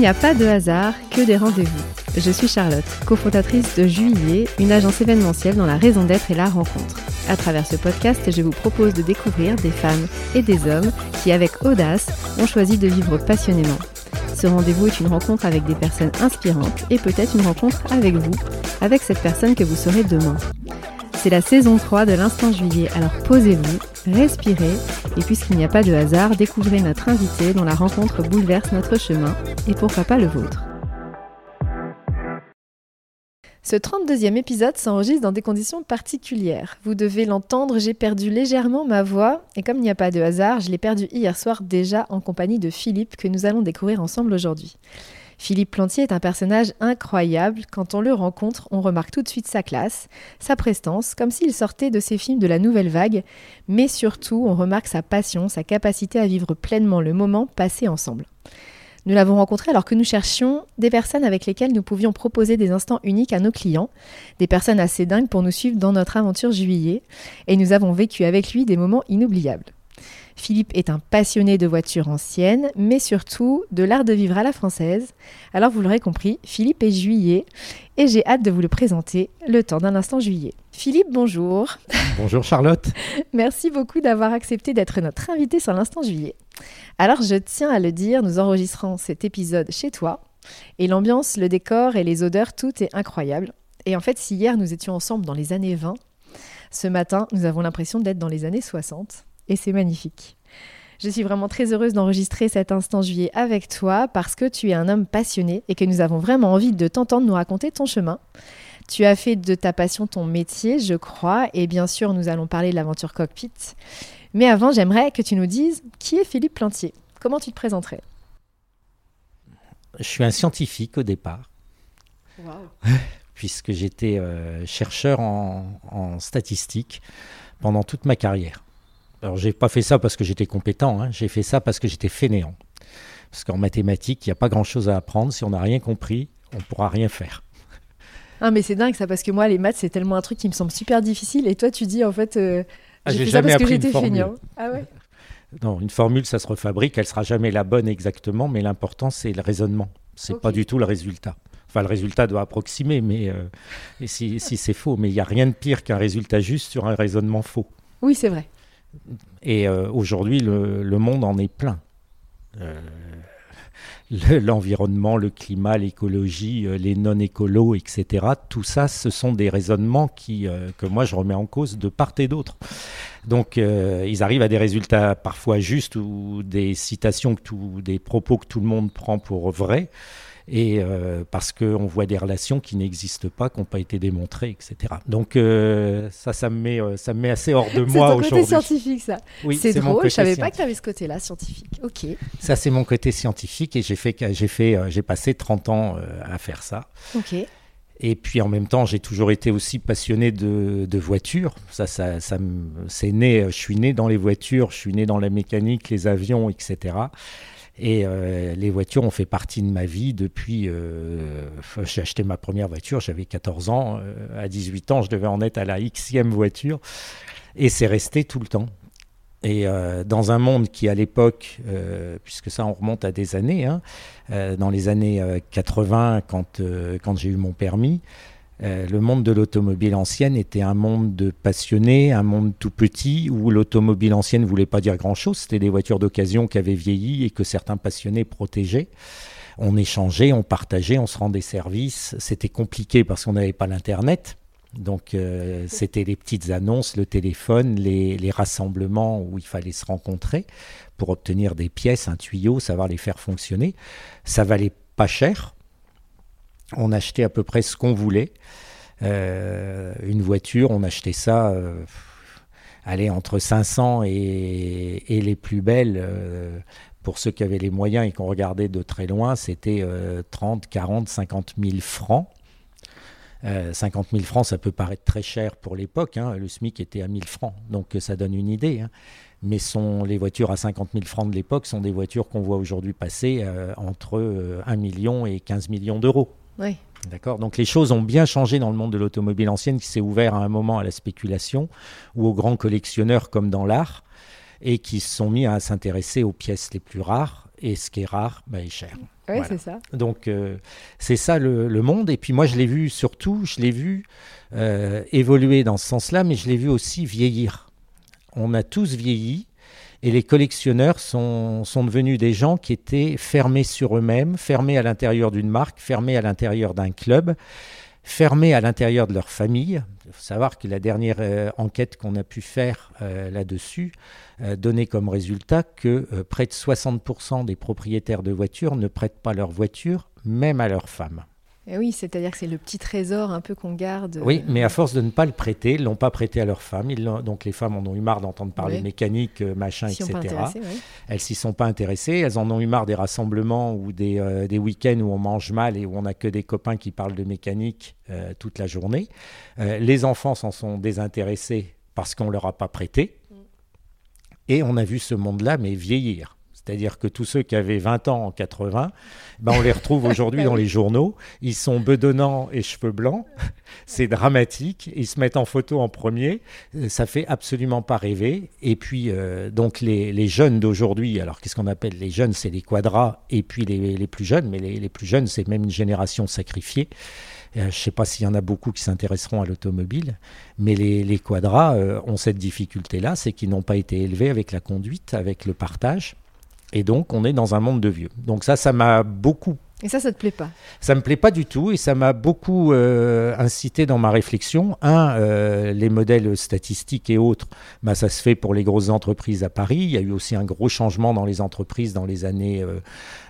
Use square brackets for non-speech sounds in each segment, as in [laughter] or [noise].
n'y a pas de hasard, que des rendez-vous. Je suis Charlotte, cofondatrice de Juillet, une agence événementielle dans la raison d'être et la rencontre. À travers ce podcast, je vous propose de découvrir des femmes et des hommes qui, avec audace, ont choisi de vivre passionnément. Ce rendez-vous est une rencontre avec des personnes inspirantes et peut-être une rencontre avec vous, avec cette personne que vous serez demain. C'est la saison 3 de l'Instant Juillet, alors posez-vous, respirez, et puisqu'il n'y a pas de hasard, découvrez notre invité dont la rencontre bouleverse notre chemin, et pourquoi pas le vôtre. Ce 32e épisode s'enregistre dans des conditions particulières. Vous devez l'entendre, j'ai perdu légèrement ma voix, et comme il n'y a pas de hasard, je l'ai perdu hier soir déjà en compagnie de Philippe, que nous allons découvrir ensemble aujourd'hui. Philippe Plantier est un personnage incroyable. Quand on le rencontre, on remarque tout de suite sa classe, sa prestance, comme s'il sortait de ses films de la nouvelle vague, mais surtout on remarque sa passion, sa capacité à vivre pleinement le moment passé ensemble. Nous l'avons rencontré alors que nous cherchions des personnes avec lesquelles nous pouvions proposer des instants uniques à nos clients, des personnes assez dingues pour nous suivre dans notre aventure juillet, et nous avons vécu avec lui des moments inoubliables. Philippe est un passionné de voitures anciennes, mais surtout de l'art de vivre à la française. Alors vous l'aurez compris, Philippe est juillet et j'ai hâte de vous le présenter le temps d'un instant juillet. Philippe, bonjour. Bonjour Charlotte. [laughs] Merci beaucoup d'avoir accepté d'être notre invité sur l'instant juillet. Alors je tiens à le dire, nous enregistrons cet épisode chez toi et l'ambiance, le décor et les odeurs, tout est incroyable. Et en fait, si hier nous étions ensemble dans les années 20, ce matin nous avons l'impression d'être dans les années 60 et c'est magnifique. Je suis vraiment très heureuse d'enregistrer cet instant juillet avec toi parce que tu es un homme passionné et que nous avons vraiment envie de t'entendre nous raconter ton chemin. Tu as fait de ta passion ton métier, je crois, et bien sûr, nous allons parler de l'aventure cockpit. Mais avant, j'aimerais que tu nous dises qui est Philippe Plantier. Comment tu te présenterais? Je suis un scientifique au départ. [laughs] Puisque j'étais euh, chercheur en, en statistique pendant toute ma carrière. Alors, j'ai pas fait ça parce que j'étais compétent, hein. j'ai fait ça parce que j'étais fainéant. Parce qu'en mathématiques, il n'y a pas grand-chose à apprendre. Si on n'a rien compris, on ne pourra rien faire. Ah, mais c'est dingue ça, parce que moi, les maths, c'est tellement un truc qui me semble super difficile. Et toi, tu dis, en fait, euh, ah, j'ai fait ça parce que appris une j'étais formule. feignant. Ah ouais [laughs] Non, une formule, ça se refabrique, elle sera jamais la bonne exactement, mais l'important, c'est le raisonnement. C'est Ok. pas du tout le résultat. Enfin, le résultat doit approximer, mais euh, et si, si c'est faux, mais il n'y a rien de pire qu'un résultat juste sur un raisonnement faux. Oui, c'est vrai. Et euh, aujourd'hui, le, monde en est plein. Euh, le- L'environnement, le, climat, l'écologie, euh, les non-écolos, etc. Tout ça, ce sont des raisonnements qui, que moi, je remets en cause de part et d'autre. Donc, ils arrivent à des résultats parfois justes ou des citations, des propos que tout le monde prend pour vrais. Et euh, parce qu'on voit des relations qui n'existent pas, qui n'ont pas été démontrées, etc. Donc euh, ça, ça me, met, euh, ça me met assez hors de C'est moi ton côté aujourd'hui. scientifique, ça. Oui, c'est drôle, côté je savais pas que tu avais ce côté-là, scientifique. Ok. Ça, c'est mon côté scientifique et j'ai fait, que- j'ai fait, euh, j'ai passé 30 ans à faire ça. Ok. Et puis en même temps, j'ai toujours été aussi passionné de, de voitures. Ça, ça, ça c'est né. Je suis né dans les voitures. Je suis né dans la mécanique, les avions, etc. Et euh, les voitures ont fait partie de ma vie depuis. euh, j'ai acheté ma première voiture, j'avais 14 ans. euh, à 18 ans, je devais en être à la Xème voiture. Et c'est resté tout le temps. Et dans un monde qui, à l'époque, puisque ça, on remonte à des années, hein, dans les années euh, 80, quand, quand j'ai eu mon permis, euh, le monde de l'automobile ancienne était un monde de passionnés, un monde tout petit, où l'automobile ancienne ne voulait pas dire grand-chose. C'était des voitures d'occasion qui avaient vieilli et que certains passionnés protégeaient. On échangeait, on partageait, on se rendait service. C'était compliqué parce qu'on n'avait pas l'Internet. Donc, euh, [laughs] c'était les petites annonces, le téléphone, les, les rassemblements où il fallait se rencontrer pour obtenir des pièces, un tuyau, savoir les faire fonctionner. Ça valait pas cher. On achetait à peu près ce qu'on voulait. Euh, une voiture, on achetait ça, euh, allez, entre 500 et, les plus belles. euh, pour ceux qui avaient les moyens et qu'on regardait de très loin, c'était euh, 30, 40, 50 000 francs. Euh, 50 000 francs, ça peut paraître très cher pour l'époque. hein. Le SMIC était à 1000 francs, donc euh, ça donne une idée. hein. Mais sont, les voitures à 50 000 francs de l'époque sont des voitures qu'on voit aujourd'hui passer euh, entre euh, 1 million et 15 millions d'euros. Oui. D'accord Donc les choses ont bien changé dans le monde de l'automobile ancienne qui s'est ouvert à un moment à la spéculation ou aux grands collectionneurs comme dans l'art et qui se sont mis à s'intéresser aux pièces les plus rares et ce qui est rare bah, est cher. Oui, c'est ça. Donc, euh, c'est ça le, monde. Et puis, moi, je l'ai vu surtout, je l'ai vu euh, évoluer dans ce sens-là, mais je l'ai vu aussi vieillir. On a tous vieilli. Et les collectionneurs sont, sont devenus des gens qui étaient fermés sur eux-mêmes, fermés à l'intérieur d'une marque, fermés à l'intérieur d'un club, fermés à l'intérieur de leur famille. Il faut savoir que la dernière euh, enquête qu'on a pu faire euh, là-dessus euh, donnait comme résultat que près de 60% des propriétaires de voitures ne prêtent pas leur voiture, même à leurs femmes. Eh oui, c'est-à-dire que c'est le petit trésor un peu qu'on garde. Oui, mais à force de ne pas le prêter, ils l'ont pas prêté à leurs femmes. donc les femmes en ont eu marre d'entendre parler mécanique, machin, etc. Elles s'y sont pas intéressées. Elles en ont eu marre des rassemblements ou des, des week-ends où on mange mal et où on n'a que des copains qui parlent de mécanique euh, toute la journée. Euh, les enfants s'en sont désintéressés parce qu'on leur a pas prêté. Mm. Et on a vu ce monde-là, mais vieillir. C'est-à-dire que tous ceux qui avaient 20 ans en 80, ben on les retrouve aujourd'hui dans les journaux. Ils sont bedonnants et cheveux blancs. C'est dramatique. Ils se mettent en photo en premier. Ça fait absolument pas rêver. Et puis, euh, donc, les, jeunes d'aujourd'hui, alors qu'est-ce qu'on appelle les jeunes? C'est les quadras et puis les, plus jeunes. Mais les, les plus jeunes, c'est même une génération sacrifiée. Euh, je ne sais pas s'il y en a beaucoup qui s'intéresseront à l'automobile, mais les, quadras euh, ont cette difficulté-là, c'est qu'ils n'ont pas été élevés avec la conduite, avec le partage. Et donc, on est dans un monde de vieux. Donc ça, ça m'a beaucoup et ça, ça te plaît pas? Ça me plaît pas du tout et ça m'a beaucoup euh, incité dans ma réflexion. Un, euh, les modèles statistiques et autres, bah, ça se fait pour les grosses entreprises à Paris. Il y a eu aussi un gros changement dans les entreprises dans les années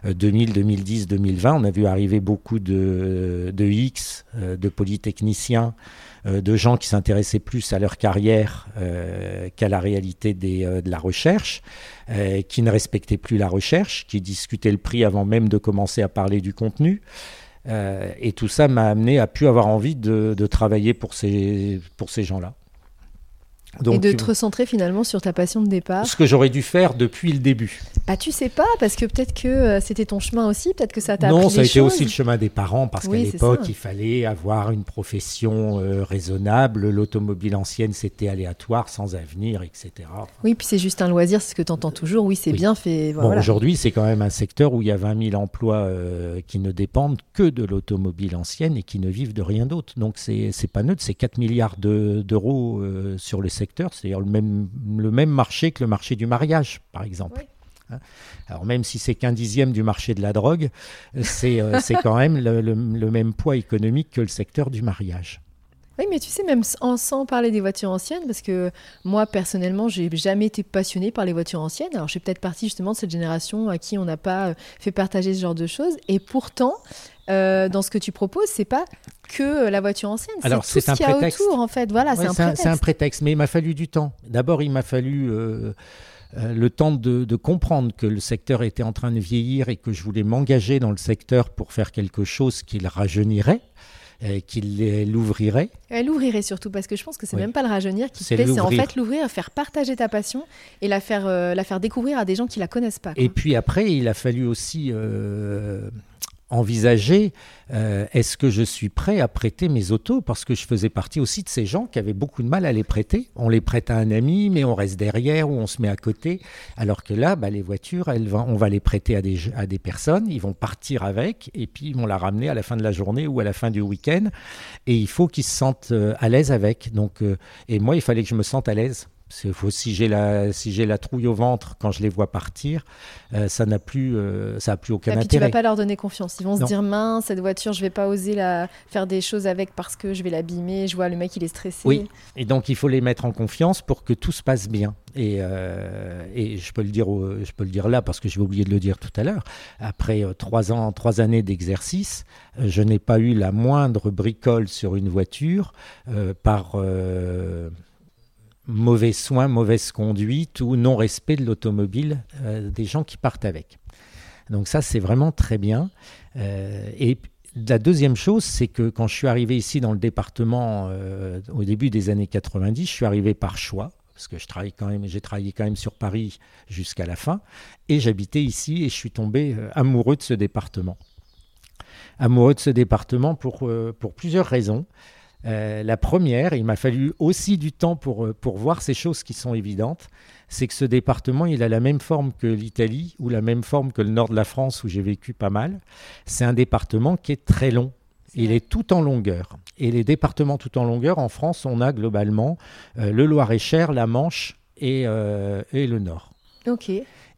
2000, 2010, 2020. On a vu arriver beaucoup de, de X, euh, de polytechniciens, de gens qui s'intéressaient plus à leur carrière qu'à la réalité des, de la recherche. Euh, qui ne respectait plus la recherche, qui discutait le prix avant même de commencer à parler du contenu. Euh, et tout ça m'a amené à pu avoir envie de, de travailler pour ces, pour ces gens-là et de te recentrer finalement sur ta passion de départ. Ce que j'aurais dû faire depuis le début. Bah tu sais pas, parce que peut-être que euh, c'était ton chemin aussi, peut-être que ça t'a Non, ça a été aussi le chemin des parents, parce qu'à l'époque, il fallait avoir une profession euh, raisonnable. L'automobile ancienne, c'était aléatoire, sans avenir, etc. oui, puis c'est juste un loisir, c'est ce que tu entends toujours. Oui, c'est bien fait. bon, aujourd'hui, c'est quand même un secteur où il y a 20 000 emplois euh, qui ne dépendent que de l'automobile ancienne et qui ne vivent de rien d'autre. Donc c'est pas neutre, c'est 4 milliards d'euros sur le secteur, c'est-à-dire le même, le même marché que le marché du mariage, par exemple. Hein. Alors même si c'est qu'un dixième du marché de la drogue, c'est euh, quand même le, même poids économique que le secteur du mariage. Oui, mais tu sais, même sans parler des voitures anciennes, parce que moi, personnellement, j'ai jamais été passionné par les voitures anciennes. Alors, je suis peut-être partie justement de cette génération à qui on n'a pas euh, fait partager ce genre de choses. Et pourtant, euh, dans ce que tu proposes, c'est pas que la voiture ancienne, c'est tout ce qu'il y a autour, en fait. Voilà, c'est un, prétexte. C'est un prétexte, mais il m'a fallu du temps. D'abord, il m'a fallu... Euh, le temps de, de, comprendre que le secteur était en train de vieillir et que je voulais m'engager dans le secteur pour faire quelque chose qui le rajeunirait. Euh, qu'il l'ouvrirait. Elle l'ouvrirait surtout, parce que je pense que c'est même pas le rajeunir qui fait, c'est en fait l'ouvrir, faire partager ta passion et la faire, euh, la faire découvrir à des gens qui la connaissent pas. Et puis après, il a fallu aussi euh, envisager euh, est-ce que je suis prêt à prêter mes autos? Parce que je faisais partie aussi de ces gens qui avaient beaucoup de mal à les prêter. On les prête à un ami, mais on reste derrière ou on se met à côté. Alors que là, bah, les voitures, elles on va les prêter à des, personnes, ils vont partir avec et puis ils vont la ramener à la fin de la journée ou à la fin du week-end. Et il faut qu'ils se sentent euh, à l'aise avec. Donc, euh, et moi, il fallait que je me sente à l'aise. Faut, si j'ai la si j'ai la trouille au ventre quand je les vois partir, euh, ça n'a plus euh, ça a plus aucun intérêt. Tu vas pas leur donner confiance. Ils vont se dire mince cette voiture, je vais pas oser la faire des choses avec parce que je vais l'abîmer. Je vois le mec il est stressé. Oui. Et donc il faut les mettre en confiance pour que tout se passe bien. Et, euh, et je peux le dire je peux le dire là parce que je vais oublier de le dire tout à l'heure. Après trois ans trois années d'exercice, je n'ai pas eu la moindre bricole sur une voiture par mauvais soins, mauvaise conduite ou non-respect de l'automobile euh, des gens qui partent avec. Donc ça, c'est vraiment très bien. Euh, et la deuxième chose, c'est que quand je suis arrivé ici dans le département euh, au début des années 90, je suis arrivé par choix parce que je travaille quand même, j'ai travaillé quand même sur Paris jusqu'à la fin, et j'habitais ici et je suis tombé amoureux de ce département. Amoureux de ce département pour, pour plusieurs raisons. La première, il m'a fallu aussi du temps pour, pour voir ces choses qui sont évidentes, c'est que ce département, il a la même forme que l'Italie ou la même forme que le nord de la France où j'ai vécu pas mal. C'est un département qui est très long. Il est tout en longueur. Et les départements tout en longueur, en France, on a globalement le Loir-et-Cher, la Manche et, et le Nord. Ok.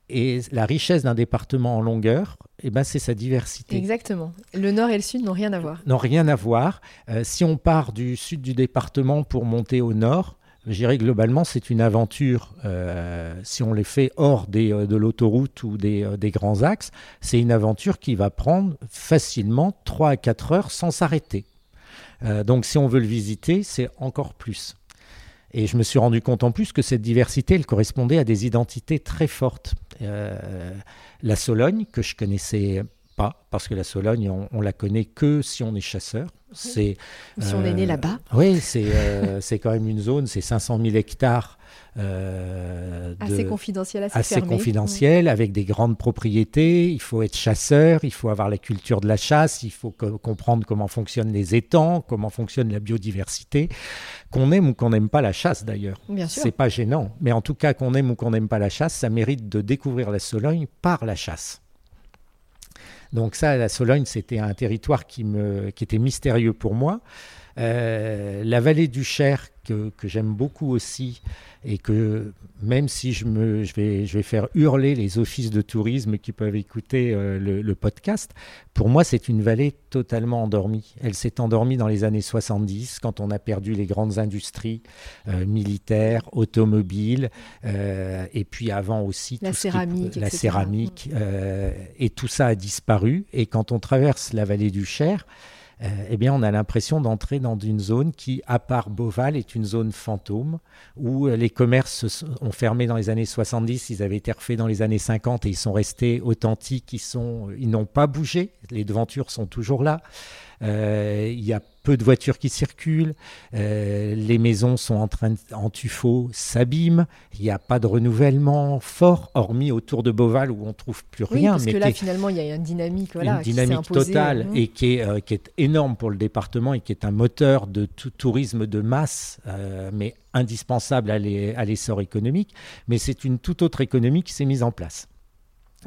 Et la richesse d'un département en longueur, eh ben, c'est sa diversité. Exactement. Le nord et le sud n'ont rien à voir. N'ont rien à voir. Euh, si on part du sud du département pour monter au nord, je dirais globalement, c'est une aventure. Euh, si on les fait hors des, euh, de l'autoroute ou des, des, grands axes, c'est une aventure qui va prendre facilement 3 à 4 heures sans s'arrêter. donc si on veut le visiter, c'est encore plus. Et je me suis rendu compte en plus que cette diversité, elle correspondait à des identités très fortes. Euh, la Sologne, que je connaissais pas, parce que la Sologne, on, on, la connaît que si on est chasseur. C'est, si on est né euh, là-bas. Oui, c'est, euh, [laughs] c'est quand même une zone, c'est 500 000 hectares euh, assez confidentiel, assez, assez confidentiel, avec des grandes propriétés. Il faut être chasseur, il faut avoir la culture de la chasse, il faut comprendre comment fonctionnent les étangs, comment fonctionne la biodiversité. Qu'on aime ou qu'on n'aime pas la chasse d'ailleurs. C'est pas gênant. Mais en tout cas, qu'on aime ou qu'on n'aime pas la chasse, ça mérite de découvrir la Sologne par la chasse. Donc ça, la Sologne, c'était un territoire qui, me, qui était mystérieux pour moi. Euh, la vallée du Cher, que, que j'aime beaucoup aussi, et que même si je, me, je, vais, je vais faire hurler les offices de tourisme qui peuvent écouter euh, le, podcast, pour moi c'est une vallée totalement endormie. Elle s'est endormie dans les années 70 quand on a perdu les grandes industries euh, militaires, automobiles, et puis avant aussi la céramique, la céramique, et tout ça a disparu. Et quand on traverse la vallée du Cher, euh, eh bien, on a l'impression d'entrer dans une zone qui, à part Beauval, est une zone fantôme, où euh, les commerces ont fermé dans les années 70, ils avaient été refaits dans les années 50 et ils sont restés authentiques, ils, ils n'ont pas bougé, les devantures sont toujours là. Euh, il a peu de voitures qui circulent, euh, les maisons sont en train en tuffeau, s'abîment, il n'y a pas de renouvellement fort, hormis autour de Beauval où on trouve plus oui, rien. Parce que là, finalement, il y a une dynamique, voilà, une dynamique totale hein. et qui est, euh, qui est énorme pour le département et qui est un moteur de tout tourisme de masse, mais indispensable à l'essor économique. Mais c'est une toute autre économie qui s'est mise en place.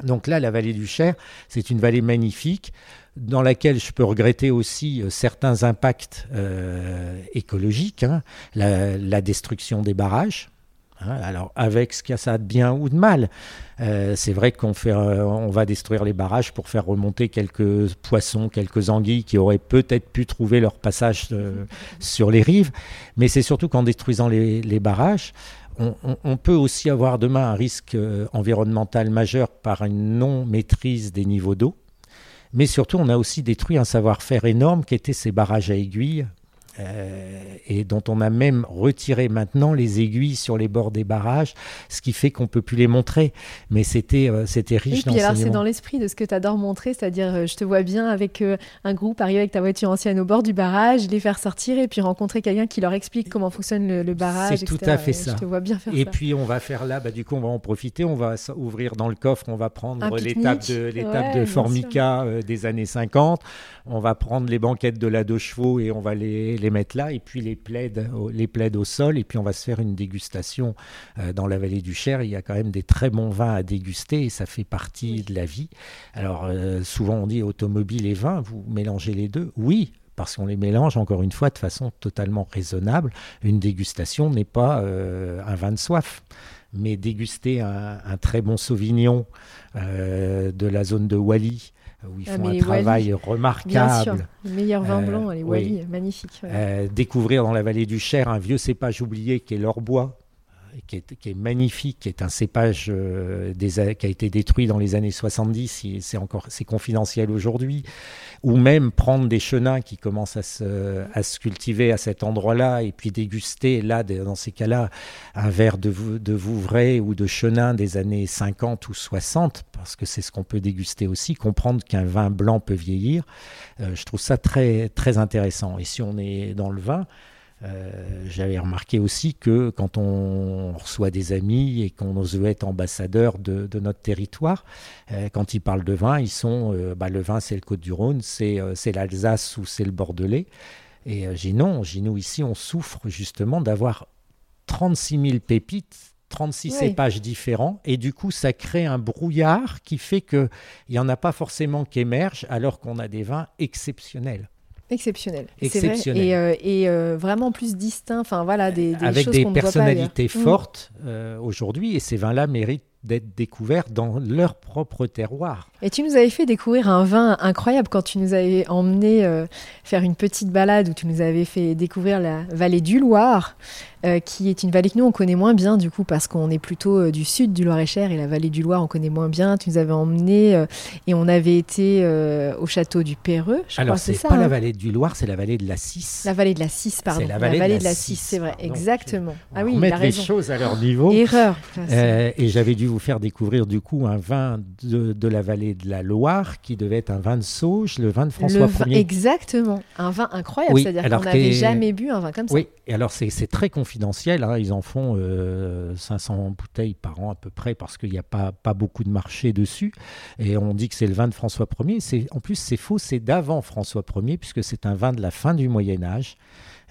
Donc là, la vallée du Cher, c'est une vallée magnifique dans laquelle je peux regretter aussi euh, certains impacts euh, écologiques, hein. la, destruction des barrages. Hein. alors avec ce qu'il y a de bien ou de mal, euh, c'est vrai qu'on fait, va détruire les barrages pour faire remonter quelques poissons, quelques anguilles qui auraient peut-être pu trouver leur passage sur les rives, mais c'est surtout qu'en détruisant les, barrages, on, peut aussi avoir demain un risque environnemental majeur par une non-maîtrise des niveaux d'eau. Mais surtout, on a aussi détruit un savoir-faire énorme qui était ces barrages à aiguilles euh, et dont on a même retiré maintenant les aiguilles sur les bords des barrages, ce qui fait qu'on peut plus les montrer. Mais c'était euh, c'était riche. Et puis alors c'est dans l'esprit de ce que tu adores montrer, c'est-à-dire euh, je te vois bien avec un groupe arriver avec ta voiture ancienne au bord du barrage, les faire sortir et puis rencontrer quelqu'un qui leur explique comment fonctionne le, barrage. C'est tout à fait ça. Je te vois bien faire et puis on va faire là, bah, du coup on va en profiter, on va ouvrir dans le coffre, on va prendre l'étape de de Formica des années 50, on va prendre les banquettes de la deux chevaux et on va les les mettre là, et puis les plaides, les plaides au sol, et puis on va se faire une dégustation euh, dans la vallée du Cher. Il y a quand même des très bons vins à déguster, et ça fait partie de la vie. Alors euh, souvent on dit automobile et vin, vous mélangez les deux? Oui, parce qu'on les mélange encore une fois de façon totalement raisonnable. Une dégustation n'est pas euh, un vin de soif, mais déguster un, très bon Sauvignon de la zone de Wally où ils ah, font un travail remarquable. Le meilleur vin euh, blanc, les Wally, magnifique. Euh, découvrir dans la vallée du Cher un vieux cépage oublié qui est l'orbois, qui est, magnifique, qui est un cépage euh, qui a été détruit dans les années 70, c'est encore c'est confidentiel aujourd'hui, ou même prendre des chenins qui commencent à se, à se cultiver à cet endroit-là et puis déguster là dans ces cas-là un verre de, de Vouvray ou de chenin des années 50 ou 60 parce que c'est ce qu'on peut déguster aussi, comprendre qu'un vin blanc peut vieillir. Euh, je trouve ça très très intéressant. Et si on est dans le vin, euh, j'avais remarqué aussi que quand on reçoit des amis et qu'on veut être ambassadeur de, notre territoire, euh, quand ils parlent de vin, ils sont, euh, bah, le vin c'est le Côte-du-Rhône, c'est l'Alsace ou c'est le Bordelais. Et j'ai non, chez nous ici, on souffre justement d'avoir 36 000 pépites 36 cépages différents et du coup ça crée un brouillard qui fait qu'il n'y en a pas forcément qui émergent alors qu'on a des vins exceptionnels. Exceptionnel. Exceptionnel. Et, euh, et euh, vraiment plus distinct, enfin voilà, des, des Avec des personnalités mm. fortes euh, aujourd'hui, et ces vins-là méritent d'être découverts dans leur propre terroir. Et tu nous avais fait découvrir un vin incroyable quand tu nous avais emmené faire une petite balade où tu nous avais fait découvrir la vallée du Loir. Euh, qui est une vallée que nous on connaît moins bien du coup parce qu'on est plutôt euh, du sud du Loir-et-Cher et la vallée du Loir on connaît moins bien. Tu nous avais emmené euh, et on avait été au château du Péreux. Je Alors c'est pas la hein. vallée du Loir, c'est la vallée de la Cisse. La vallée de la Cisse, pardon. C'est la vallée, de la, Cisse, c'est vrai, exactement. ah oui, mettre les choses à leur niveau. Erreur. et j'avais dû vous faire découvrir du coup un vin de, la vallée de la Loire qui devait être un vin de Sauge, le vin de François Ier. Exactement, un vin incroyable, c'est-à-dire qu'on n'avait jamais bu un vin comme ça. Oui, et alors c'est très confidentiel. Hein. Ils en font 500 euh, bouteilles par an à peu près parce qu'il n'y a pas, pas beaucoup de marché dessus. Et on dit que c'est le vin de François Ier. En plus, c'est faux, c'est d'avant François Ier puisque c'est un vin de la fin du Moyen Âge.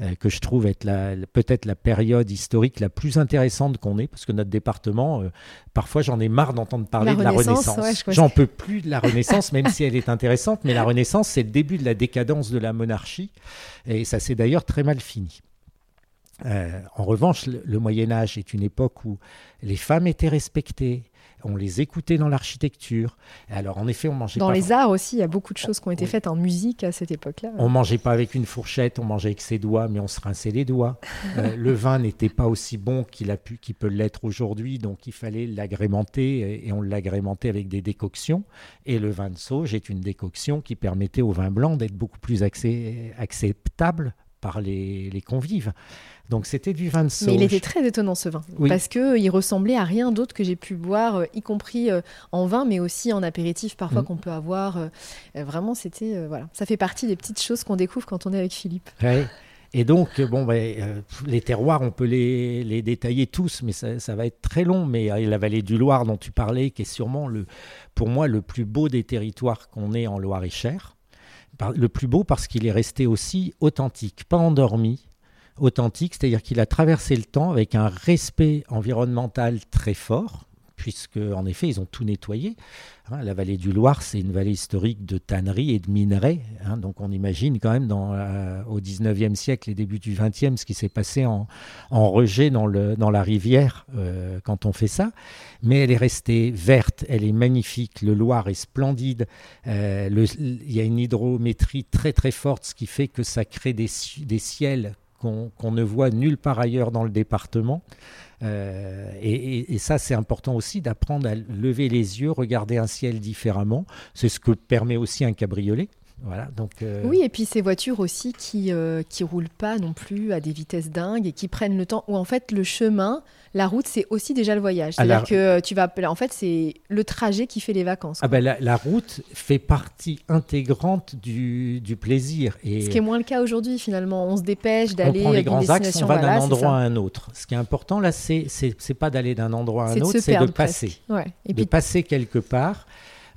Euh, que je trouve être peut-être la période historique la plus intéressante qu'on ait, parce que notre département, euh, parfois j'en ai marre d'entendre parler de la Renaissance. j'en peux plus de la Renaissance, même si elle est intéressante, mais la Renaissance, c'est le début de la décadence de la monarchie, et ça s'est d'ailleurs très mal fini. Euh, en revanche, le, Moyen Âge est une époque où les femmes étaient respectées, on les écoutait dans l'architecture. Alors en effet, on mangeait dans les arts aussi, il y a beaucoup de choses qui ont été faites en musique à cette époque-là. On mangeait pas avec une fourchette, on mangeait avec ses doigts, mais on se rinçait les doigts. [laughs] Euh, le vin n'était pas aussi bon qu'il a pu, qu'il peut l'être aujourd'hui, donc il fallait l'agrémenter et on l'agrémentait avec des décoctions. Et le vin de sauge est une décoction qui permettait au vin blanc d'être beaucoup plus acceptable par les, convives. Donc c'était du vin de sauge. Mais il était très étonnant ce vin, parce qu'il ressemblait à rien d'autre que j'ai pu boire, euh, y compris euh, en vin, mais aussi en apéritif parfois mm. qu'on peut avoir. Euh, vraiment, c'était voilà, ça fait partie des petites choses qu'on découvre quand on est avec Philippe. Et donc, bon, ben, les terroirs, on peut les, les détailler tous, mais ça, ça, va être très long. Mais la vallée du Loire dont tu parlais, qui est sûrement le, pour moi le plus beau des territoires qu'on ait en Loire-et-Cher le plus beau parce qu'il est resté aussi authentique, pas endormi, authentique, c'est-à-dire qu'il a traversé le temps avec un respect environnemental très fort, puisque en effet ils ont tout nettoyé. Hein, la vallée du Loir, c'est une vallée historique de tanneries et de minerais, hein, donc on imagine quand même dans, au 19e siècle et début du 20e ce qui s'est passé en, rejet dans, le, dans la rivière euh, quand on fait ça. Mais elle est restée verte, elle est magnifique, le Loir est splendide, euh, il y a une hydrométrie très très forte, ce qui fait que ça crée des, des ciels qu'on ne voit nulle part ailleurs dans le département. Euh, et, ça, c'est important aussi d'apprendre à lever les yeux, regarder un ciel différemment. C'est ce que permet aussi un cabriolet. Voilà, donc euh, Oui, et puis ces voitures aussi qui ne euh, qui roulent pas non plus à des vitesses dingues et qui prennent le temps, où en fait le chemin, la route, c'est aussi déjà le voyage. C'est-à-dire que tu vas, en fait, c'est le trajet qui fait les vacances. Ah ben, la, route fait partie intégrante du, du, plaisir. Et Ce qui est moins le cas aujourd'hui finalement. On se dépêche d'aller. On prend les grands axes, on va d'un endroit à un autre. Ce qui est important là, c'est pas d'aller d'un endroit à un autre, c'est de passer. Ouais. Et de passer quelque part.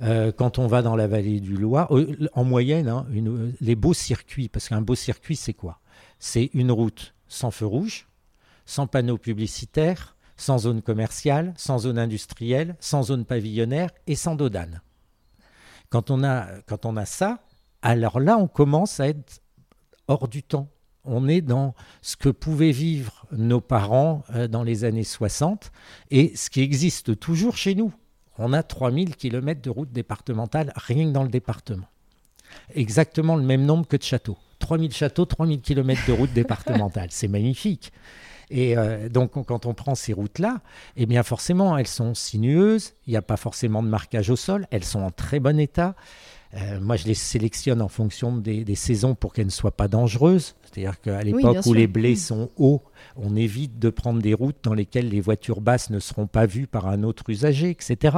Euh, quand on va dans la vallée du Loire, euh, en moyenne, hein, les beaux circuits, parce qu'un beau circuit, c'est quoi? C'est une route sans feu rouge, sans panneaux publicitaires, sans zone commerciale, sans zone industrielle, sans zone pavillonnaire et sans dodane. Quand on a, quand on a ça, alors là, on commence à être hors du temps. On est dans ce que pouvaient vivre nos parents euh, dans les années 60 et ce qui existe toujours chez nous on a 3000 km de route départementale rien que dans le département. Exactement le même nombre que de châteaux. 3000 châteaux, 3000 km de route départementale. C'est magnifique. Et euh, donc, quand on prend ces routes-là, eh bien, forcément, elles sont sinueuses. Il n'y a pas forcément de marquage au sol. Elles sont en très bon état. Euh, moi, je les sélectionne en fonction des, saisons pour qu'elles ne soient pas dangereuses. C'est-à-dire qu'à l'époque où les blés mm. sont hauts, on évite de prendre des routes dans lesquelles les voitures basses ne seront pas vues par un autre usager, etc.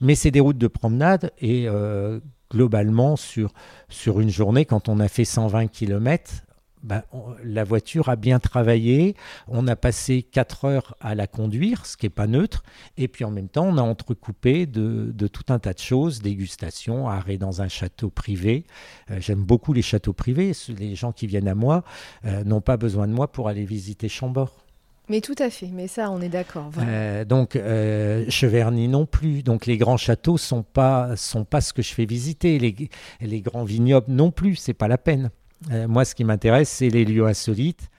Mais c'est des routes de promenade et euh, globalement, sur, sur une journée, quand on a fait 120 km, ben, la voiture a bien travaillé. On a passé 4 heures à la conduire, ce qui n'est pas neutre. Et puis en même temps, on a entrecoupé de, tout un tas de choses, dégustation, arrêt dans un château privé. Euh, j'aime beaucoup les châteaux privés. Les gens qui viennent à moi euh, n'ont pas besoin de moi pour aller visiter Chambord. Mais tout à fait, mais ça, on est d'accord. Euh, donc, euh, Cheverny non plus. Donc, les grands châteaux sont pas sont pas ce que je fais visiter. Les, les grands vignobles non plus, c'est pas la peine. Euh, moi, ce qui m'intéresse, c'est les lieux insolites.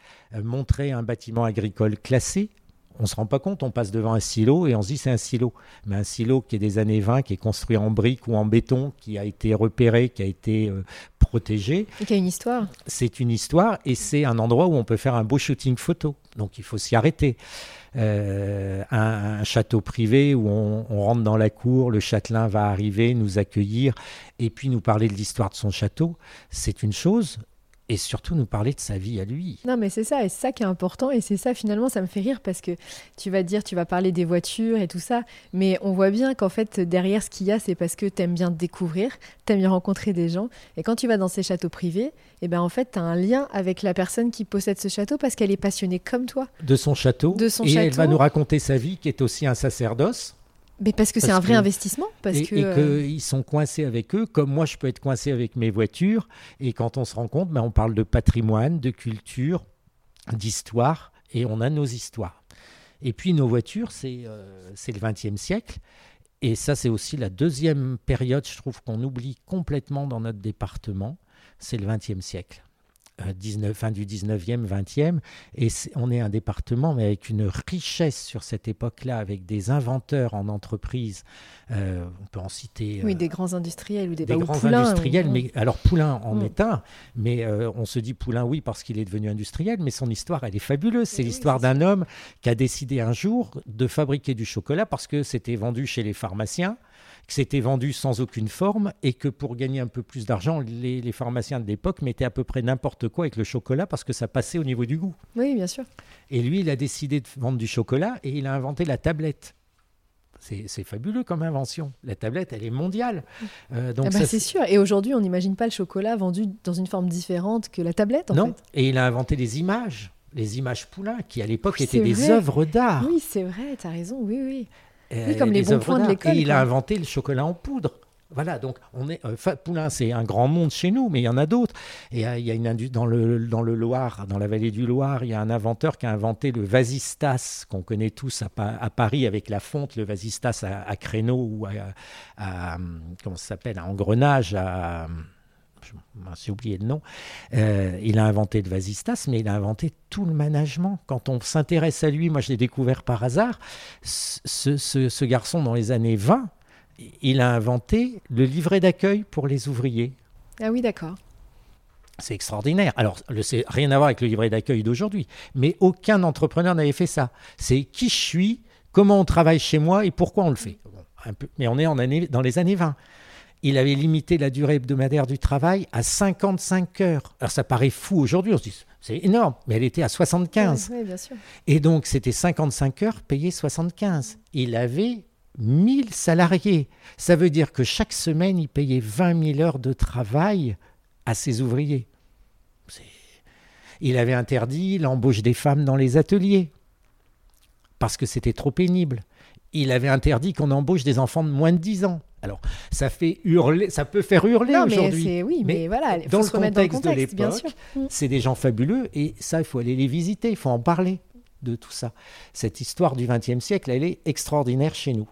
montrer un bâtiment agricole classé, on se rend pas compte, on passe devant un silo et on se dit c'est un silo. Mais un silo qui est des années 20, qui est construit en briques ou en béton, qui a été repéré, qui a été euh, protégé. Et qui a une histoire. C'est une histoire et c'est un endroit où on peut faire un beau shooting photo. Donc il faut s'y arrêter. Euh, un, château privé où on, on, rentre dans la cour, le châtelain va arriver, nous accueillir et puis nous parler de l'histoire de son château, c'est une chose et surtout nous parler de sa vie à lui. Non, mais c'est ça, et c'est ça qui est important, et c'est ça finalement, ça me fait rire parce que tu vas dire, tu vas parler des voitures et tout ça, mais on voit bien qu'en fait, derrière ce qu'il y a, c'est parce que tu aimes bien découvrir, tu aimes bien rencontrer des gens, et quand tu vas dans ces châteaux privés, et eh ben en fait, tu as un lien avec la personne qui possède ce château parce qu'elle est passionnée comme toi. De son château. De son et château. elle va nous raconter sa vie, qui est aussi un sacerdoce. Mais parce que c'est un vrai investissement. Parce et, que, euh, qu'ils sont coincés avec eux, comme moi je peux être coincé avec mes voitures. Et quand on se rend compte, ben, on parle de patrimoine, de culture, d'histoire, et on a nos histoires. Et puis nos voitures, c'est euh, le XXe siècle. Et ça, c'est aussi la deuxième période, je trouve, qu'on oublie complètement dans notre département, c'est le XXe siècle. 19, euh, fin du 19e, 20e. Et on est un département, mais avec une richesse sur cette époque-là, avec des inventeurs en entreprise. Euh, on peut en citer. Oui, euh, des grands industriels ou des, des grands industriels. Mais, alors, Poulain en mm. est un, mais on se dit Poulain, oui, parce qu'il est devenu industriel, mais son histoire, elle est fabuleuse. C'est l'histoire d'un homme qui a décidé un jour de fabriquer du chocolat parce que c'était vendu chez les pharmaciens c'était vendu sans aucune forme et que pour gagner un peu plus d'argent, les, pharmaciens de l'époque mettaient à peu près n'importe quoi avec le chocolat parce que ça passait au niveau du goût. Oui, bien sûr. Et lui, il a décidé de vendre du chocolat et il a inventé la tablette. C'est fabuleux comme invention. La tablette, elle est mondiale. Euh, donc ah bah, c'est sûr. Et aujourd'hui, on n'imagine pas le chocolat vendu dans une forme différente que la tablette. En non. Et il a inventé les images les images Poulain, qui à l'époque étaient des œuvres d'art. Oui, c'est vrai, tu as raison, oui, oui comme les bons points de l'école. Et il a inventé le chocolat en poudre. Voilà, donc on est euh, Poulain, c'est un grand monde chez nous, mais il y en a d'autres. Et euh, il y a une dans le dans le Loir, dans la vallée du Loir, il y a un inventeur qui a inventé le vasistas qu'on connaît tous à, Paris avec la fonte, le vasistas à, à Créneau ou à, comment ça s'appelle, à Engrenage, à j'ai oublié le nom, euh, il a inventé le vasistas, mais il a inventé tout le management. Quand on s'intéresse à lui, moi je l'ai découvert par hasard, ce, garçon dans les années 20, il a inventé le livret d'accueil pour les ouvriers. Ah oui, d'accord. C'est extraordinaire. Alors, c'est rien à voir avec le livret d'accueil d'aujourd'hui, mais aucun entrepreneur n'avait fait ça. C'est qui je suis, comment on travaille chez moi et pourquoi on le fait. un peu, mais on est en année, dans les années 20 il avait limité la durée hebdomadaire du travail à 55 heures. Alors ça paraît fou aujourd'hui, on se dit c'est énorme, mais elle était à 75. Oui, bien sûr. Et donc c'était 55 heures payées 75. Il avait 1000 salariés. Ça veut dire que chaque semaine, il payait 20 000 heures de travail à ses ouvriers. Il avait interdit l'embauche des femmes dans les ateliers parce que c'était trop pénible. Il avait interdit qu'on embauche des enfants de moins de 10 ans alors, ça fait hurler, ça peut faire hurler aujourd'hui. Oui, mais, voilà, dans, le contexte de l'époque, mm. c'est des gens fabuleux et ça, il faut aller les visiter, il faut en parler de tout ça. Cette histoire du XXe siècle, elle est extraordinaire chez nous.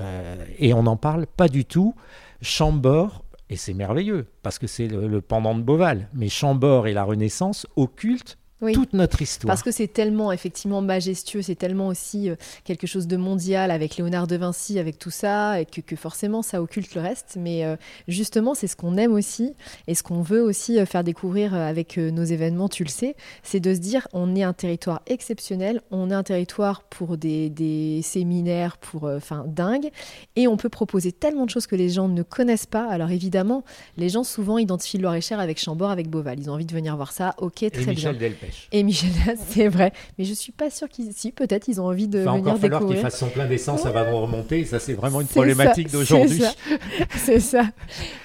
Euh, et on n'en parle pas du tout. Chambord, et c'est merveilleux, parce que c'est le, le, pendant de Beauval, mais Chambord et la Renaissance occultent toute notre histoire. Parce que c'est tellement effectivement majestueux, c'est tellement aussi euh, quelque chose de mondial avec Léonard de Vinci, avec tout ça, et que, forcément ça occulte le reste. Mais euh, justement, c'est ce qu'on aime aussi et ce qu'on veut aussi euh, faire découvrir avec nos événements, tu le sais, c'est de se dire on est un territoire exceptionnel, on est un territoire pour des, séminaires, pour enfin dingue, et on peut proposer tellement de choses que les gens ne connaissent pas. Alors évidemment, les gens souvent identifient Loire-et-Cher avec Chambord, avec Beauval. Ils ont envie de venir voir ça, ok, très et bien. Delpech. Delpech. Et Michel [laughs] c'est vrai. Mais je suis pas sûre qu'ils. Si, peut-être, ils ont envie de Il va venir encore falloir qu'il découvrir. fasse son plein d'essence, ça va remonter. et Ça, c'est vraiment une problématique d'aujourd'hui. [laughs] c'est ça.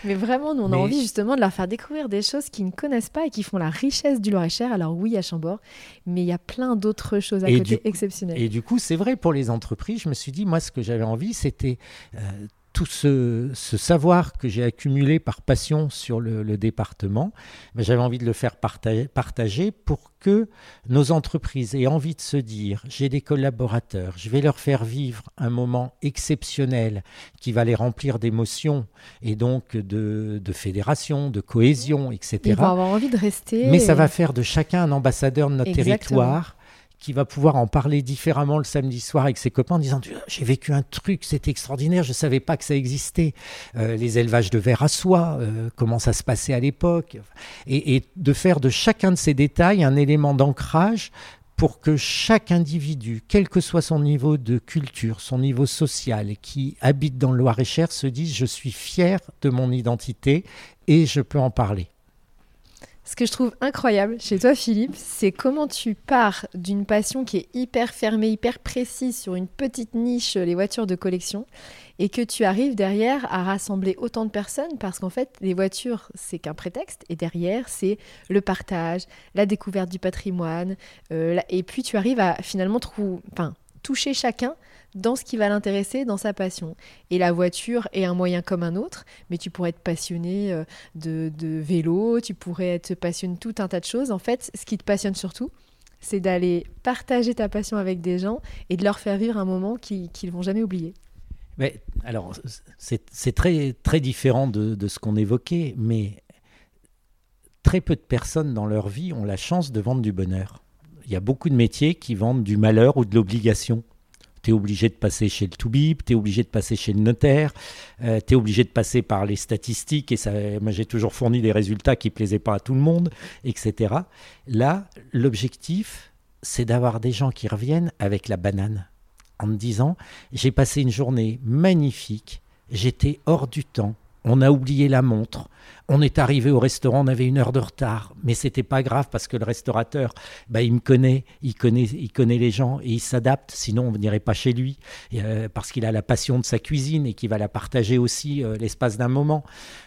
Mais vraiment, nous, on a Mais- envie justement de leur faire découvrir des choses qu'ils ne connaissent pas et qui font la richesse du Loir-et-Cher. Alors oui, à Chambord, mais il y a plein d'autres choses à Et côté du- exceptionnelles. Et du coup, c'est vrai pour les entreprises. Je me suis dit, moi, ce que j'avais envie, c'était euh, tout ce, ce savoir que j'ai accumulé par passion sur le, le département. ben, j'avais envie de le faire partager, partager pour que nos entreprises aient envie de se dire, j'ai des collaborateurs, je vais leur faire vivre un moment exceptionnel qui va les remplir d'émotions et donc de, de fédération, de cohésion, etc. Ils vont avoir envie de rester. Mais ça va faire de chacun un ambassadeur de notre Exactement. territoire qui va pouvoir en parler différemment le samedi soir avec ses copains en disant j'ai vécu un truc c'était extraordinaire je savais pas que ça existait Euh, les élevages de verre à soie euh, comment ça se passait à l'époque et, et de faire de chacun de ces détails un élément d'ancrage pour que chaque individu, quel que soit son niveau de culture, son niveau social, qui habite dans le Loir-et-Cher, se dise je suis fier de mon identité et je peux en parler. Ce que je trouve incroyable chez toi, Philippe, c'est comment tu pars d'une passion qui est hyper fermée, hyper précise sur une petite niche, les voitures de collection, et que tu arrives derrière à rassembler autant de personnes parce qu'en fait, les voitures, c'est qu'un prétexte, et derrière, c'est le partage, la découverte du patrimoine, euh, et puis tu arrives à finalement trou- enfin, toucher chacun dans ce qui va l'intéresser, dans sa passion. Et la voiture est un moyen comme un autre, mais tu pourrais être passionné euh, de, vélo, tu pourrais être passionné tout un tas de choses. En fait, ce qui te passionne surtout, c'est d'aller partager ta passion avec des gens et de leur faire vivre un moment qu'ils qu'ils vont jamais oublier. Mais, alors, c'est très, très différent de ce qu'on évoquait, mais très peu de personnes dans leur vie ont la chance de vendre du bonheur. Il y a beaucoup de métiers qui vendent du malheur ou de l'obligation. Tu es obligé de passer chez le toubib, tu es obligé de passer chez le notaire, tu es obligé de passer par les statistiques, et ça, moi j'ai toujours fourni des résultats qui ne plaisaient pas à tout le monde, etc. Là, l'objectif, c'est d'avoir des gens qui reviennent avec la banane en me disant j'ai passé une journée magnifique, j'étais hors du temps, on a oublié la montre, on est arrivé au restaurant, on avait une heure de retard, mais c'était pas grave parce que le restaurateur, bah, il me connaît, il connaît, il connaît les gens et il s'adapte, sinon on n'irait pas chez lui euh, parce qu'il a la passion de sa cuisine et qu'il va la partager aussi euh, l'espace d'un moment.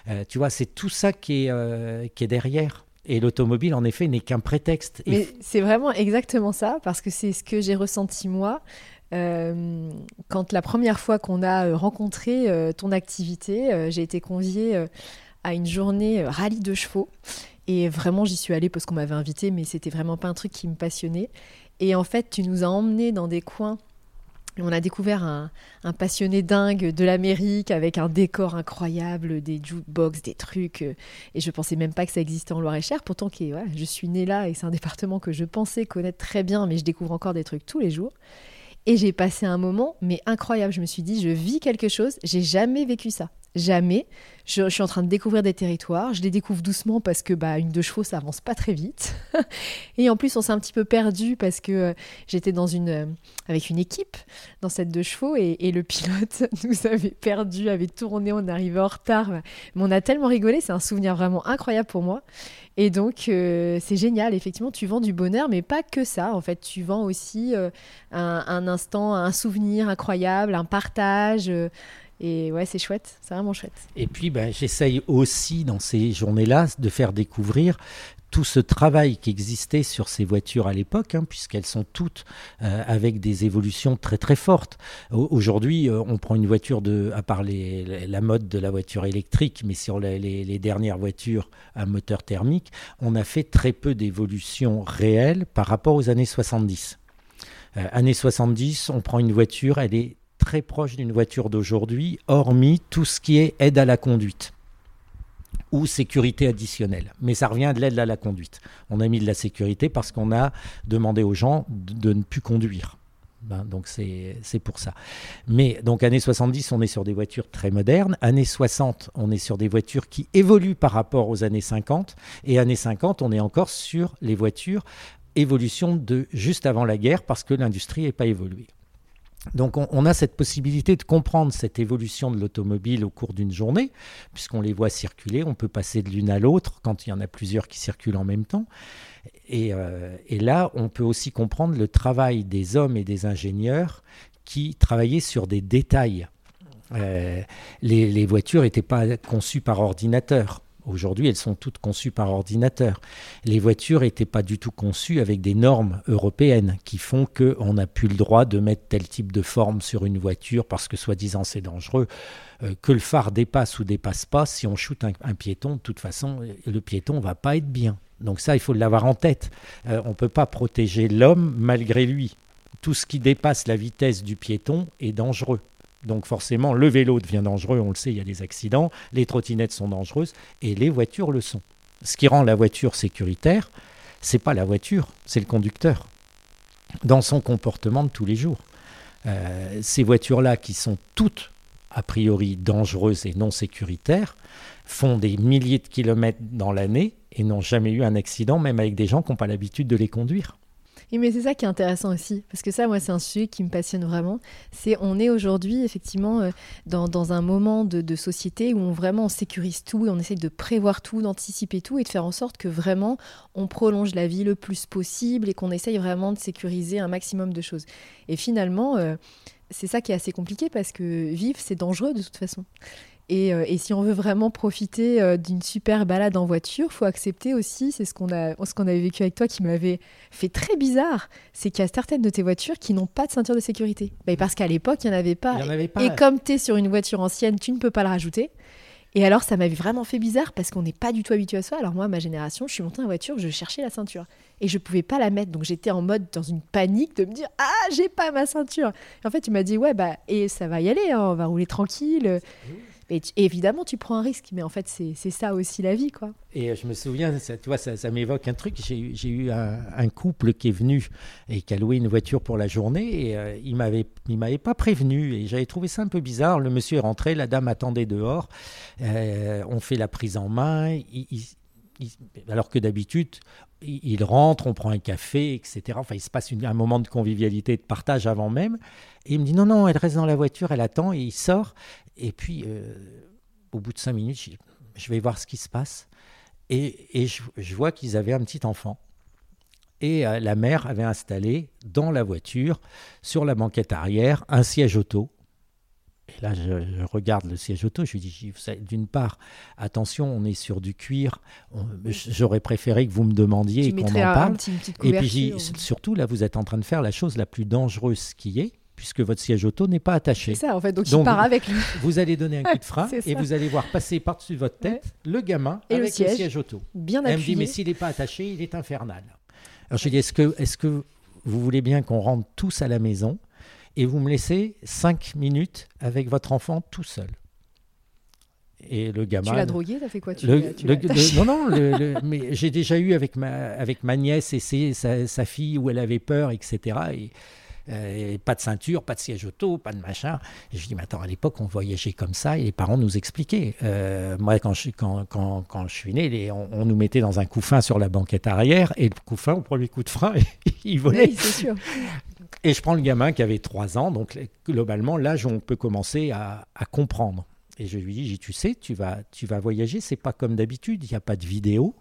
Euh, tu vois, c'est tout ça qui est, qui est derrière. Et l'automobile, en effet, n'est qu'un prétexte. Mais c'est vraiment exactement ça, parce que c'est ce que j'ai ressenti moi. Euh, quand la première fois qu'on a euh, rencontré euh, ton activité, j'ai été conviée à une journée rallye de chevaux. Et vraiment, j'y suis allée parce qu'on m'avait invitée, mais c'était vraiment pas un truc qui me passionnait. Et en fait, tu nous as emmenés dans des coins. On a découvert un, passionné dingue de l'Amérique avec un décor incroyable, des jukebox, des trucs. et je pensais même pas que ça existait en Loire-et-Cher. Pourtant, qui voilà, je suis née là et c'est un département que je pensais connaître très bien, mais je découvre encore des trucs tous les jours. Et j'ai passé un moment, mais incroyable. Je me suis dit, je vis quelque chose. J'ai jamais vécu ça. Jamais. Je, suis en train de découvrir des territoires. Je les découvre doucement parce que bah, une deux chevaux, ça avance pas très vite. [laughs] et en plus, on s'est un petit peu perdu parce que euh, j'étais dans une euh, avec une équipe dans cette deux chevaux et, et le pilote [laughs] nous avait perdu, avait tourné, on arrivait en retard. Mais on a tellement rigolé. C'est un souvenir vraiment incroyable pour moi. Et donc, euh, c'est génial. Effectivement, tu vends du bonheur, mais pas que ça. En fait, tu vends aussi euh, un, instant, un souvenir incroyable, un partage. euh, et ouais, c'est chouette. C'est vraiment chouette. Et puis, ben, j'essaye aussi dans ces journées-là de faire découvrir tout ce travail qui existait sur ces voitures à l'époque, hein, puisqu'elles sont toutes euh, avec des évolutions très très fortes. Au- Aujourd'hui, euh, on prend une voiture de, à part la mode de la voiture électrique, mais sur les dernières voitures à moteur thermique, on a fait très peu d'évolutions réelles par rapport aux années 70. Euh, années 70, on prend une voiture, elle est très proche d'une voiture d'aujourd'hui, hormis tout ce qui est aide à la conduite ou sécurité additionnelle. Mais ça revient de l'aide à la conduite. On a mis de la sécurité parce qu'on a demandé aux gens de, ne plus conduire. Ben, donc c'est c'est pour ça. Mais donc années 70, on est sur des voitures très modernes. Années 60, on est sur des voitures qui évoluent par rapport aux années 50. Et années 50, on est encore sur les voitures évolution de juste avant la guerre parce que l'industrie n'est pas évoluée. Donc on, a cette possibilité de comprendre cette évolution de l'automobile au cours d'une journée, puisqu'on les voit circuler, on peut passer de l'une à l'autre quand il y en a plusieurs qui circulent en même temps. Et, et, là, on peut aussi comprendre le travail des hommes et des ingénieurs qui travaillaient sur des détails. les, les, voitures n'étaient pas conçues par ordinateur. Aujourd'hui, elles sont toutes conçues par ordinateur. Les voitures n'étaient pas du tout conçues avec des normes européennes qui font qu'on n'a plus le droit de mettre tel type de forme sur une voiture parce que soi-disant c'est dangereux. Euh, que le phare dépasse ou dépasse pas, si on shoot un, piéton, de toute façon, le piéton va pas être bien. Donc ça, il faut l'avoir en tête. Euh, on ne peut pas protéger l'homme malgré lui. Tout ce qui dépasse la vitesse du piéton est dangereux. Donc forcément, le vélo devient dangereux, on le sait, il y a des accidents, les trottinettes sont dangereuses et les voitures le sont. Ce qui rend la voiture sécuritaire, c'est pas la voiture, c'est le conducteur dans son comportement de tous les jours. Euh, ces voitures-là, qui sont toutes a priori dangereuses et non sécuritaires, font des milliers de kilomètres dans l'année et n'ont jamais eu un accident, même avec des gens qui n'ont pas l'habitude de les conduire. Oui, mais c'est ça qui est intéressant aussi, parce que ça, moi, c'est un sujet qui me passionne vraiment. C'est on est aujourd'hui effectivement euh, dans, un moment de, société où on vraiment sécurise tout et on essaye de prévoir tout, d'anticiper tout et de faire en sorte que vraiment on prolonge la vie le plus possible et qu'on essaye vraiment de sécuriser un maximum de choses. Et finalement, euh, c'est ça qui est assez compliqué parce que vivre, c'est dangereux de toute façon. Euh, et, si on veut vraiment profiter euh, d'une super balade en voiture, faut accepter aussi, c'est ce qu'on a, ce qu'on avait vécu avec toi qui m'avait fait très bizarre, c'est qu'il y a certaines de tes voitures qui n'ont pas de ceinture de sécurité. Bah, parce qu'à l'époque, il n'y en, avait pas. Et comme tu es sur une voiture ancienne, tu ne peux pas le rajouter. Et alors, ça m'avait vraiment fait bizarre parce qu'on n'est pas du tout habitué à ça. Alors moi, ma génération, je suis montée en voiture, je cherchais la ceinture et je pouvais pas la mettre. Donc j'étais en mode dans une panique de me dire ah j'ai pas ma ceinture. Et en fait, tu m'as dit ouais bah et ça va y aller, hein, on va rouler tranquille. Et évidemment, tu prends un risque, mais en fait, c'est ça aussi la vie, quoi. Et euh, je me souviens, ça, tu vois, ça, m'évoque un truc. J'ai eu un, couple qui est venu et qui a loué une voiture pour la journée et euh, il m'avait il m'avait pas prévenu et j'avais trouvé ça un peu bizarre. Le monsieur est rentré, la dame attendait dehors. Euh, on fait la prise en main. alors que d'habitude, il rentre, on prend un café, etc. Enfin, il se passe un moment de convivialité, de partage avant même. Et il me dit non, non, elle reste dans la voiture, elle attend, et il sort. Et puis, euh, au bout de cinq minutes, je, vais voir ce qui se passe. Et, je, vois qu'ils avaient un petit enfant. Et euh, la mère avait installé dans la voiture, sur la banquette arrière, un siège auto. Et là, je, regarde le siège auto, je lui dis, d'une part, attention, on est sur du cuir, j'aurais préféré que vous me demandiez qu'on en parle. et puis, surtout, là, vous êtes en train de faire la chose la plus dangereuse qui est, puisque votre siège auto n'est pas attaché. C'est ça, en fait. Donc, il part avec lui. [laughs] Vous allez donner un coup de frein [laughs] et vous allez voir passer par-dessus votre tête le gamin et avec le siège, auto. Bien appuyé. Elle me dit, mais s'il n'est pas attaché, il est infernal. Alors, je lui dis, est-ce que, est que vous voulez bien qu'on rentre tous à la maison et vous me laissez cinq minutes avec votre enfant tout seul? Et le gamin. Tu l'as drogué, t'as fait quoi? Tu Non, non, [laughs] mais j'ai déjà eu avec ma, avec ma nièce et sa, sa, fille où elle avait peur, etc. Et euh, pas de ceinture, pas de siège auto, pas de machin. Et je dis, mais attends, à l'époque, on voyageait comme ça et les parents nous expliquaient. Euh, moi, quand je, quand, quand, quand je suis né, on, nous mettait dans un couffin sur la banquette arrière et le couffin, au premier coup de frein, [laughs] il volait. Oui, c'est sûr. [laughs] Et je prends le gamin qui avait 3 ans, donc globalement, l'âge où on peut commencer à, à comprendre. Et je lui dis, tu sais, tu vas, tu vas voyager, c'est pas comme d'habitude, il n'y a pas de vidéo,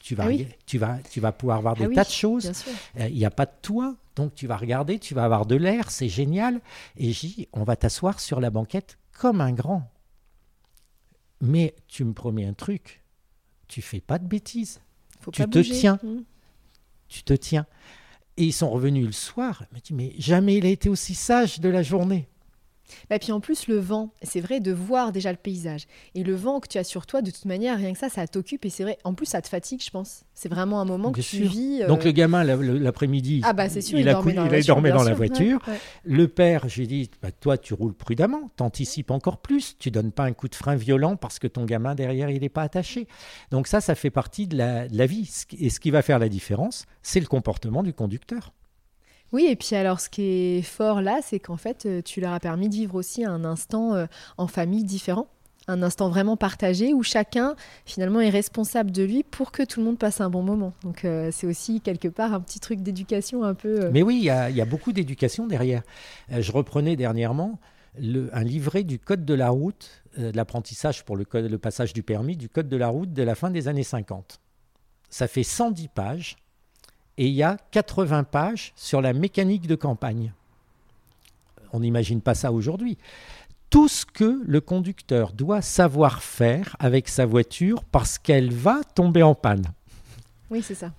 tu vas, ah tu, vas, tu vas pouvoir voir ah des tas de choses. Euh, il n'y a pas de toit, donc tu vas regarder, tu vas avoir de l'air, c'est génial. Et j'ai on va t'asseoir sur la banquette comme un grand. Mais tu me promets un truc, tu fais pas de bêtises. tu te tiens. Mmh. Tu te tiens. Et ils sont revenus le soir. me dit, mais jamais il a été aussi sage de la journée. Et bah, puis en plus, le vent, c'est vrai de voir déjà le paysage. Et le vent que tu as sur toi, de toute manière, rien que ça, ça t'occupe. Et c'est vrai, en plus, ça te fatigue, je pense. C'est vraiment un moment que tu vis. Euh, Donc le gamin, l'après-midi, ah bah, il, a dormait dans, il dormait dans la voiture. Le père, j'ai dit, bah, toi, tu roules prudemment, t'anticipes encore plus. Tu donnes pas un coup de frein violent parce que ton gamin derrière, il n'est pas attaché. Donc ça, ça fait partie de la, de la vie. Et ce qui va faire la différence, c'est le comportement du conducteur. Oui, et puis alors ce qui est fort là, c'est qu'en fait, euh, tu leur as permis de vivre aussi un instant euh, en famille différent un instant vraiment partagé où chacun finalement est responsable de lui pour que tout le monde passe un bon moment. Donc euh, c'est aussi quelque part un petit truc d'éducation un peu. Mais oui, il y, a beaucoup d'éducation derrière. je reprenais dernièrement un livret du code de la route, l'apprentissage pour le, code, le passage du permis, du code de la route de la fin des années 50. Ça fait 110 pages et il y a 80 pages sur la mécanique de campagne. On n'imagine pas ça aujourd'hui. Tout ce que le conducteur doit savoir faire avec sa voiture parce qu'elle va tomber en panne. Oui, c'est ça.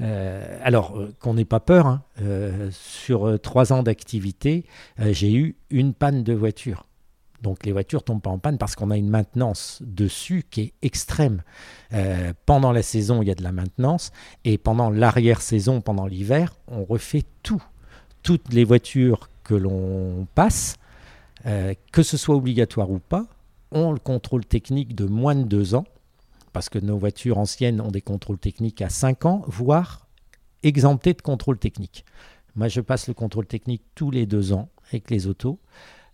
Euh, alors, euh, qu'on n'ait pas peur, hein, euh, sur trois ans d'activité, j'ai eu une panne de voiture. Donc les voitures tombent pas en panne parce qu'on a une maintenance dessus qui est extrême. pendant la saison, il y a de la maintenance et pendant l'arrière-saison, pendant l'hiver, on refait tout. Toutes les voitures que l'on passe, que ce soit obligatoire ou pas, ont le contrôle technique de moins de deux ans parce que nos voitures anciennes ont des contrôles techniques à 5 ans, voire exemptées de contrôle technique. Moi, je passe le contrôle technique tous les deux ans avec les autos,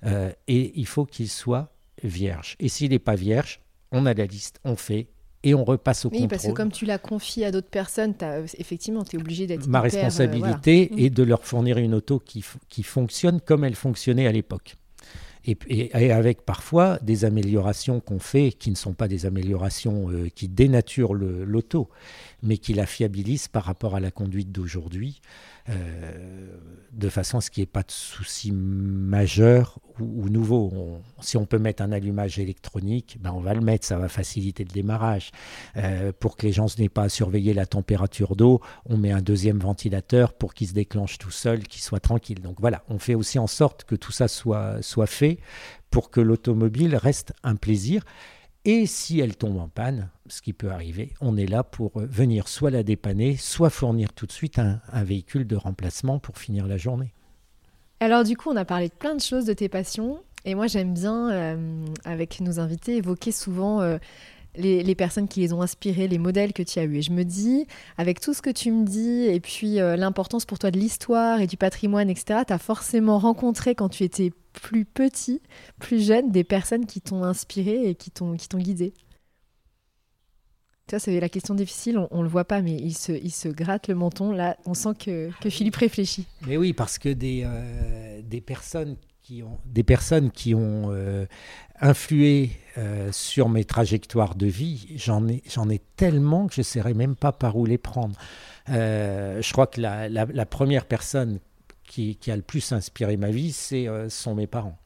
euh, et il faut qu'il soit vierge. Et s'il n'est pas vierge, on a la liste, on fait, et on repasse au oui, contrôle. parce que comme tu l'as confié à d'autres personnes, effectivement, tu es obligé d'être. Ma euh, responsabilité mm. est de leur fournir une auto qui, qui fonctionne comme elle fonctionnait à l'époque et, avec parfois des améliorations qu'on fait qui ne sont pas des améliorations euh, qui dénaturent l'auto, mais qui la fiabilisent par rapport à la conduite d'aujourd'hui. Euh, de façon à ce qu'il n'y ait pas de soucis majeurs ou, nouveaux. si on peut mettre un allumage électronique, ben on va le mettre, ça va faciliter le démarrage. Euh, pour que les gens n'aient pas à surveiller la température d'eau, on met un deuxième ventilateur pour qu'il se déclenche tout seul, qu'il soit tranquille. Donc voilà, on fait aussi en sorte que tout ça soit, soit fait pour que l'automobile reste un plaisir. Et si elle tombe en panne, ce qui peut arriver, on est là pour euh, venir soit la dépanner, soit fournir tout de suite un, véhicule de remplacement pour finir la journée. Alors du coup, on a parlé de plein de choses de tes passions. Et moi, j'aime bien, euh, avec nos invités, évoquer souvent euh, les, personnes qui les ont inspirés, les modèles que tu as eus. Et je me dis, avec tout ce que tu me dis, et puis l'importance pour toi de l'histoire et du patrimoine, etc., tu as forcément rencontré quand tu étais plus petit, plus jeune, des personnes qui t'ont inspiré et qui t'ont guidé tu vois, c'est la question difficile, on, ne le voit pas, mais il se, il se gratte le menton. Là, on sent que, que Philippe réfléchit. Mais oui, parce que des, euh, des personnes qui ont, des personnes qui ont euh, influé euh, sur mes trajectoires de vie, j'en ai, j'en ai tellement que je ne saurais même pas par où les prendre. je crois que la, la, la première personne qui, qui, a le plus inspiré ma vie, c'est sont mes parents.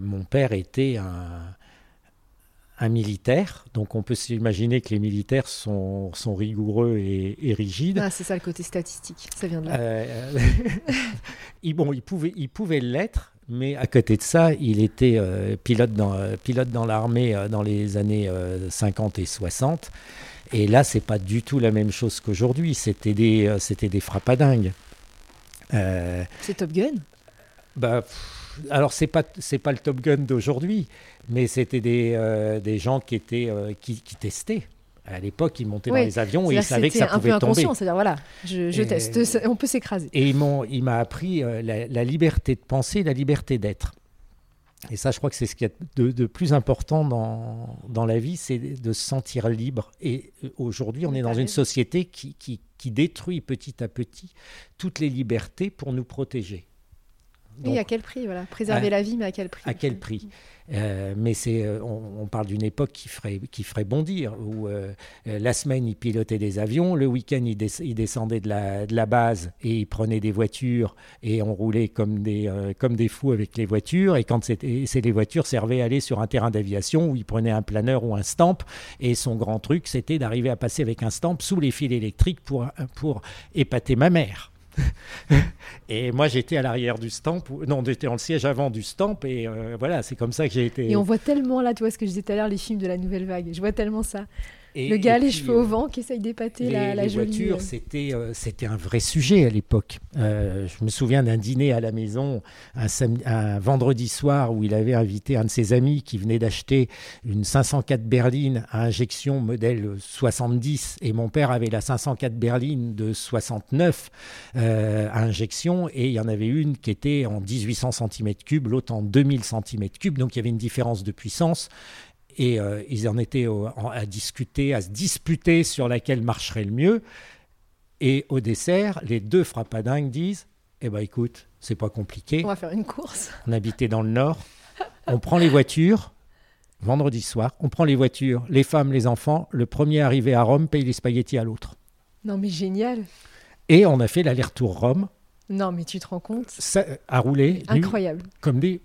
mon père était un un militaire. Donc on peut s'imaginer que les militaires sont, sont rigoureux et, rigides. Ah, c'est ça le côté statistique, ça vient de là. Euh, [laughs] bon, il pouvait, il pouvait l'être, mais à côté de ça, il était euh, pilote dans, euh, pilote dans l'armée dans les années 50 et 60. Et là, c'est pas du tout la même chose qu'aujourd'hui. C'était des, c'était des frappadingues. C'est Top Gun? Bah, alors c'est pas c'est pas le Top Gun d'aujourd'hui, mais c'était des, euh, des gens qui étaient euh, qui, testaient. À l'époque, ils montaient dans les avions et ils savaient que ça pouvait un peu tomber. C'est-à-dire voilà, je, teste, on peut s'écraser. Et il m'a appris euh, la, liberté de penser, la liberté d'être. Et ça, je crois que c'est ce qui est de, de, plus important dans, dans la vie, c'est de se sentir libre. Et aujourd'hui, on est dans une société qui, qui, qui détruit petit à petit toutes les libertés pour nous protéger oui, à quel prix voilà. Préserver la vie, mais à quel prix À quel prix euh, Mais c'est, euh, on, parle d'une époque qui ferait, qui ferait bondir, où euh, la semaine, ils pilotaient des avions, le week-end, ils, descendaient de la, de la, base et ils prenaient des voitures et on roulait comme des, comme des fous avec les voitures. Et quand c'était, c'est les voitures servaient à aller sur un terrain d'aviation où ils prenaient un planeur ou un stamp. Et son grand truc, c'était d'arriver à passer avec un stamp sous les fils électriques pour, pour épater ma mère. [laughs] et moi, j'étais à l'arrière du stamp. Non, j'étais dans le siège avant du stamp. Et euh, voilà, c'est comme ça que j'ai été. Et on voit tellement là, tu vois ce que je disais tout à l'heure, les films de la nouvelle vague. Je vois tellement ça le gars, les cheveux au euh, vent, qui essaye d'épater la, la les voitures, euh. c'était euh, c'était un vrai sujet à l'époque. je me souviens d'un dîner à la maison un, un, vendredi soir où il avait invité un de ses amis qui venait d'acheter une 504 berline à injection modèle 70 et mon père avait la 504 berline de 69 à injection et il y en avait une qui était en 1800 cm3, l'autre en 2000 cm3, donc il y avait une différence de puissance et euh, ils en étaient à discuter, à se disputer sur laquelle marcherait le mieux. Et au dessert, les deux frappadingues disent Eh ben écoute, c'est pas compliqué. On va faire une course. On habitait dans le Nord. On prend les voitures, vendredi soir, on prend les voitures, les femmes, les enfants. Le premier arrivé à Rome paye les spaghettis à l'autre. Non, mais génial. Et on a fait l'aller-retour Rome, Non, mais tu te rends compte? Ça, à rouler Incroyable. comme des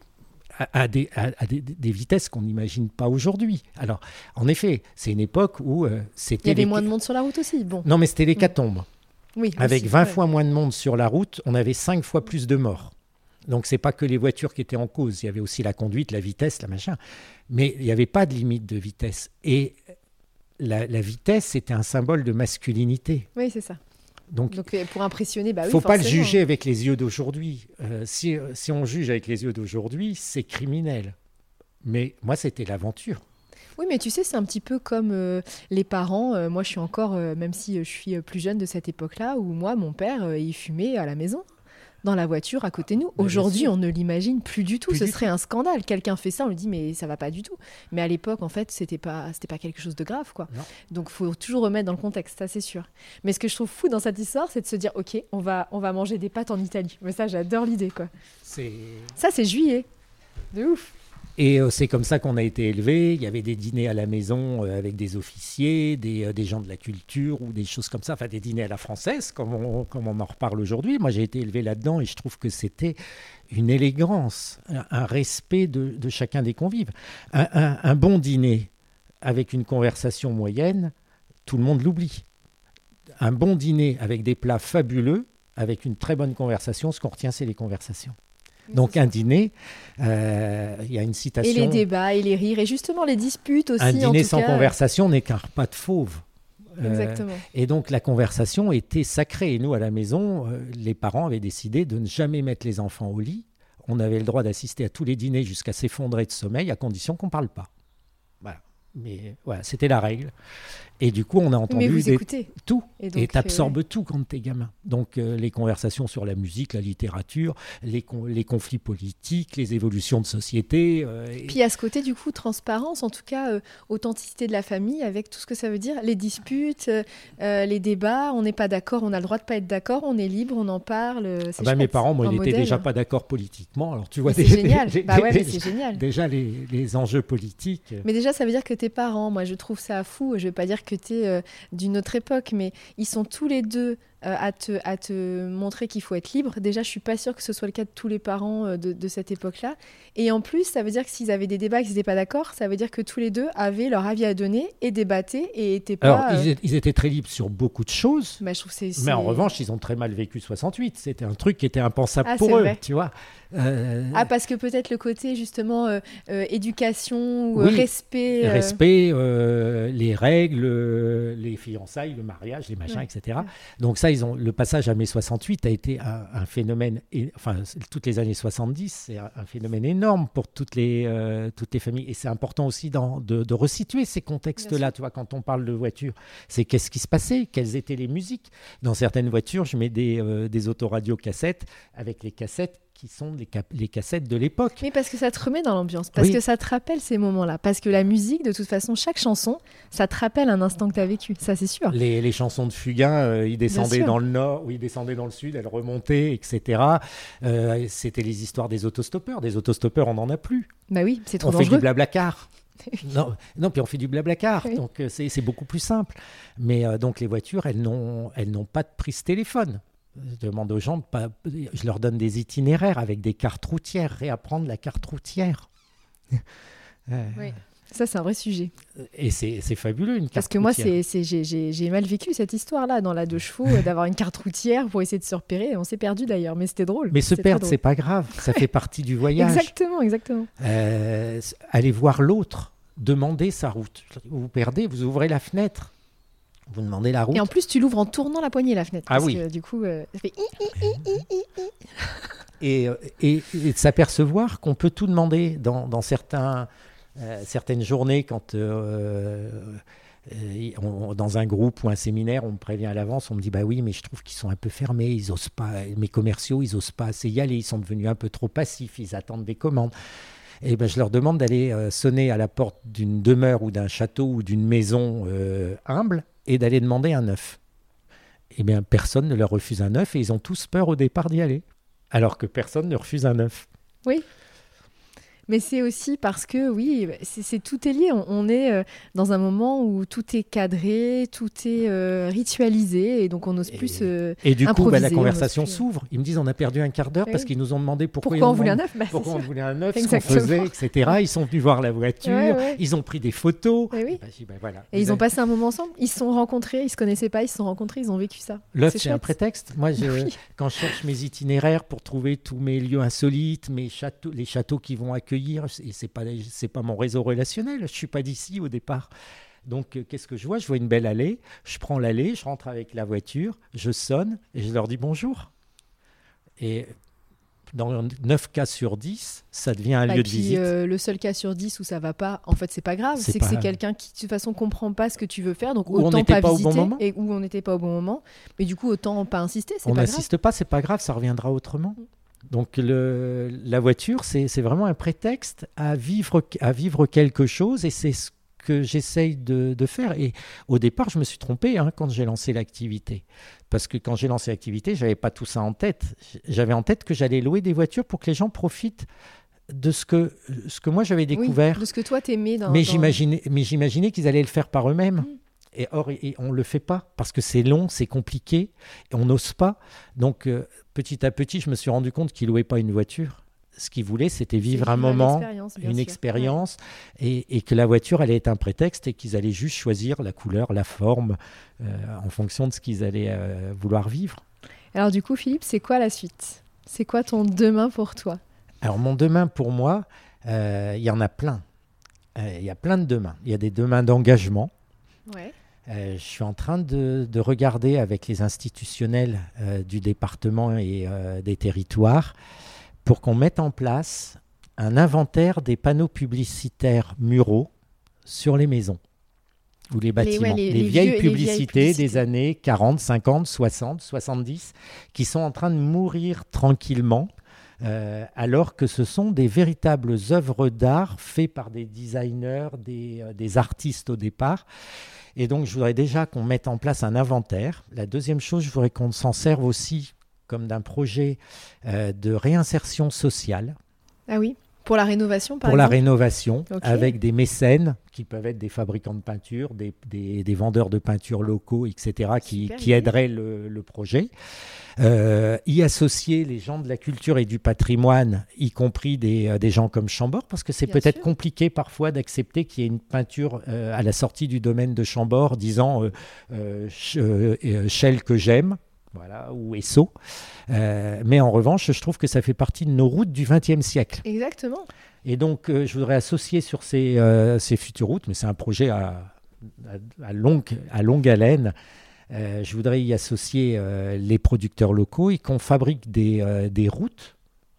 à, à des, à- des- des vitesses qu'on n'imagine pas aujourd'hui. Alors, en effet, c'est une époque où euh, Il c'était y avait les- moins de monde sur la route aussi. Bon, Non, mais c'était l'hécatombe. oui. Avec aussi, 20 ouais. fois moins de monde sur la route, on avait 5 fois plus de morts. Donc c'est pas que les voitures qui étaient en cause, il y avait aussi la conduite, la vitesse, la machin. Mais il n'y avait pas de limite de vitesse. Et la, la vitesse, c'était un symbole de masculinité. Oui, c'est ça. Donc Donc euh, pour impressionner, bah il oui. faut pas le juger avec les yeux d'aujourd'hui. Euh, si, si on juge avec les yeux d'aujourd'hui, c'est criminel. Mais moi, c'était l'aventure. Oui, mais tu sais, c'est un petit peu comme euh, les parents. Euh, moi, je suis encore, même si je suis plus jeune de cette époque-là, où moi, mon père, il fumait à la maison, dans la voiture, à côté de nous. bien Aujourd'hui, on ne l'imagine plus du tout. Plus Ce du serait un scandale. Quelqu'un fait ça, on lui dit, mais ça va pas du tout. Mais à l'époque, en fait, c'était pas, c'était pas quelque chose de grave, quoi. Non. Donc, faut toujours remettre dans le contexte, ça, c'est sûr. Mais ce que je trouve fou dans cette histoire, c'est de se dire, ok, on va, on va manger des pâtes en Italie. Mais ça, j'adore l'idée, quoi. Ça, c'est juillet. De ouf. Et euh, c'est comme ça qu'on a été élevé. Il y avait des dîners à la maison euh, avec des officiers, des, euh, des gens de la culture ou des choses comme ça. Enfin, des dîners à la française, comme on, en reparle aujourd'hui. Moi, j'ai été élevé là-dedans et je trouve que c'était une élégance, un, respect de, chacun des convives. Un- un bon dîner avec une conversation moyenne, tout le monde l'oublie. Un bon dîner avec des plats fabuleux, avec une très bonne conversation, ce qu'on retient, c'est les conversations. Donc un dîner, euh, il y a une Et citation. les débats, et les rires, et justement les disputes aussi. un en dîner tout sans cas. conversation n'est qu'un repas de fauve. Euh, Exactement. et donc la conversation était sacrée. Et nous, à la maison, euh, les parents avaient décidé de ne jamais mettre les enfants au lit. On avait le droit d'assister à tous les dîners jusqu'à s'effondrer de sommeil, à condition qu'on ne parle pas. Voilà. Mais voilà, c'était la règle. Et du coup, on a entendu vous des- tout. Et Et donc, tu absorbes euh, tout quand t'es gamin. Donc euh, les conversations sur la musique, la littérature, les, con- les conflits politiques, les évolutions de société. euh, et- Puis à ce côté, du coup, transparence, en tout cas, euh, authenticité de la famille, avec tout ce que ça veut dire, les disputes, les débats, on n'est pas d'accord, on a le droit de pas être d'accord, on est libre, on en parle. Ah bah, mes parents, moi, ils n'étaient déjà pas d'accord politiquement. Alors tu vois, C'est génial. [laughs] des- bah ouais, mais des- c'est génial. déjà les, les enjeux politiques. Mais déjà, ça veut dire que tes parents, moi je trouve ça fou, je vais pas dire que es d'une autre époque, mais ils sont tous les deux euh, à, te, à te montrer qu'il faut être libre. Déjà, je suis pas sûre que ce soit le cas de tous les parents euh, de, de cette époque-là. Et en plus, ça veut dire que s'ils avaient des débats et qu'ils n'étaient pas d'accord, ça veut dire que tous les deux avaient leur avis à donner et débattaient et étaient Alors, pas... euh, ils, ils étaient très libres sur beaucoup de choses. bah, je trouve que c'est... Mais en revanche, ils ont très mal vécu 68. C'était un truc qui était impensable Ah, pour eux, vrai. tu vois. Euh, Ah, parce que peut-être le côté justement euh, euh, éducation ou euh, Oui. respect... euh, respect, euh, les règles, euh, les fiançailles, le mariage, les machins, Ouais. etc. Donc ça, ils ont le passage à mai 68 a été un, un phénomène, et- enfin toutes les années 70, c'est un, un phénomène énorme pour toutes les euh, toutes les familles. Et c'est important aussi dans- de, de resituer ces contextes-là. Tu vois, quand on parle de voiture, c'est qu'est-ce qui se passait, quelles étaient les musiques. Dans certaines voitures, je mets des euh, des autoradios cassettes avec les cassettes qui sont les, cassettes de l'époque. Mais parce que ça te remet dans l'ambiance, parce Oui. que ça te rappelle ces moments-là, parce que la musique, de toute façon, chaque chanson, ça te rappelle un instant que tu as vécu, ça c'est sûr. Les, les chansons de Fugain, euh, ils descendaient dans le nord, ou ils descendaient dans le sud, elles remontaient, etc. Euh, C'était les histoires des autostoppeurs. Des autostoppeurs, on n'en a plus. Bah oui, c'est trop on fait dangereux. du blablacar. [laughs] non, non, puis on fait du blablacar, Oui. donc euh, c'est beaucoup plus simple. Mais euh, donc les voitures, elles n'ont elles n'ont pas de prise téléphone. Je demande aux gens, de pas, je leur donne des itinéraires avec des cartes routières, réapprendre la carte routière. [laughs] Euh, Oui. Ça, c'est un vrai sujet. Et c'est fabuleux une carte Parce que moi, routière. c'est- j'ai, mal vécu cette histoire-là dans la deux chevaux, euh, d'avoir une carte routière pour essayer de se repérer. On s'est perdu d'ailleurs, mais c'était drôle. Mais se perdre, c'est pas grave, ça fait partie du voyage. Exactement, exactement. Euh, allez voir l'autre, demandez sa route. Vous vous perdez, vous ouvrez la fenêtre, vous demandez la route. Et en plus, tu l'ouvres en tournant la poignée, la fenêtre. Ah parce oui. que, du coup, euh, ça fait... hi- [laughs] Et, euh, et- et de s'apercevoir qu'on peut tout demander dans, dans certains, euh, certaines journées quand euh, euh, on- dans un groupe ou un séminaire, on me prévient à l'avance, on me dit bah oui, mais je trouve qu'ils sont un peu fermés, ils osent pas, mes commerciaux, ils osent pas assez y aller, ils sont devenus un peu trop passifs, ils attendent des commandes. Et ben je leur demande d'aller euh, sonner à la porte d'une demeure ou d'un château ou d'une maison euh, humble et d'aller demander un œuf. Eh bien, personne ne leur refuse un œuf et ils ont tous peur au départ d'y aller. Alors que personne ne refuse un œuf. Mais c'est aussi parce que, oui, c'est tout est lié. On, est euh, dans un moment où tout est cadré, tout est euh, ritualisé, et donc on n'ose plus se Et du coup, bah, la conversation s'ouvre. Ils me disent on a perdu un quart d'heure parce qu'ils nous ont demandé pourquoi, pourquoi on voulait un œuf? Bah, pourquoi on voulait un œuf, ce qu'on faisait, etc. Ils sont venus voir la voiture, ils ont pris des photos. Et, voilà, et ils ont passé un moment ensemble. Ils se sont rencontrés, ils se connaissaient pas, ils se sont rencontrés, ils ont vécu ça. L'œuf, c'est un prétexte. Moi, [laughs] quand je cherche mes itinéraires pour trouver tous mes lieux insolites, mes châteaux, les châteaux qui vont accueillir, et c'est pas c'est pas mon réseau relationnel. Je suis pas d'ici au départ. Donc, euh, qu'est-ce que je vois? Je vois une belle allée. Je prends l'allée, je rentre avec la voiture, je sonne et je leur dis bonjour. Et dans 9 cas sur 10, ça devient un bah, lieu de visite. Euh, le seul cas sur 10 où ça va pas, en fait, c'est pas grave. C'est que c'est quelqu'un qui, de toute façon, comprend pas ce que tu veux faire. Donc, autant pas, visiter. et où on n'était pas au bon moment. Mais du coup, autant pas insister. On n'insiste pas, c'est pas grave, ça reviendra autrement. Mm. Donc le, la voiture, c'est vraiment un prétexte à vivre, à vivre quelque chose et c'est ce que j'essaye de, de, faire. Et au départ, je me suis trompé hein, quand j'ai lancé l'activité. Parce que quand j'ai lancé l'activité, je n'avais pas tout ça en tête. J'avais en tête que j'allais louer des voitures pour que les gens profitent de ce que, ce que moi j'avais découvert. de ce que toi t'aimais. Dans, mais j'imaginais qu'ils allaient le faire par eux-mêmes. Mmh. Et or, on ne le fait pas parce que c'est long, c'est compliqué, et on n'ose pas. Donc, euh, petit à petit, je me suis rendu compte qu'il louait pas une voiture. Ce qu'il voulait, c'était vivre un moment, une expérience, et, que la voiture allait être un prétexte et qu'ils allaient juste choisir la couleur, la forme, euh, en fonction de ce qu'ils allaient euh, vouloir vivre. Alors du coup, Philippe, c'est quoi la suite? C'est quoi ton demain pour toi? Alors mon demain pour moi, il y en a plein. Il y a plein de demain. Il y a des demains d'engagement. Ouais. Euh, je suis en train de, regarder avec les institutionnels euh, du département et euh, des territoires pour qu'on mette en place un inventaire des panneaux publicitaires muraux sur les maisons ou les bâtiments. Les, vieilles, publicités des années 40, 50, 60, 70 qui sont en train de mourir tranquillement. alors que ce sont des véritables œuvres d'art faites par des designers, des artistes au départ, et donc, je voudrais déjà qu'on mette en place un inventaire. La deuxième chose, je voudrais qu'on s'en serve aussi comme d'un projet euh, de réinsertion sociale. Ah oui pour la rénovation, par Pour la rénovation, avec des mécènes qui peuvent être des fabricants de peinture, des, des, vendeurs de peinture locaux, etc., qui, qui aideraient le, le projet. Euh, y associer les gens de la culture et du patrimoine, y compris des, euh, des gens comme Chambord, parce que c'est peut-être compliqué parfois d'accepter qu'il y ait une peinture euh, à la sortie du domaine de Chambord disant Shell que j'aime, voilà, ou Esso. mais en revanche, je trouve que ça fait partie de nos routes du XXe siècle. Exactement. Et donc, je voudrais associer sur ces, ces futures routes, mais c'est un projet à, à, longue, à longue haleine, euh, je voudrais y associer euh, les producteurs locaux et qu'on fabrique des, euh, des, routes,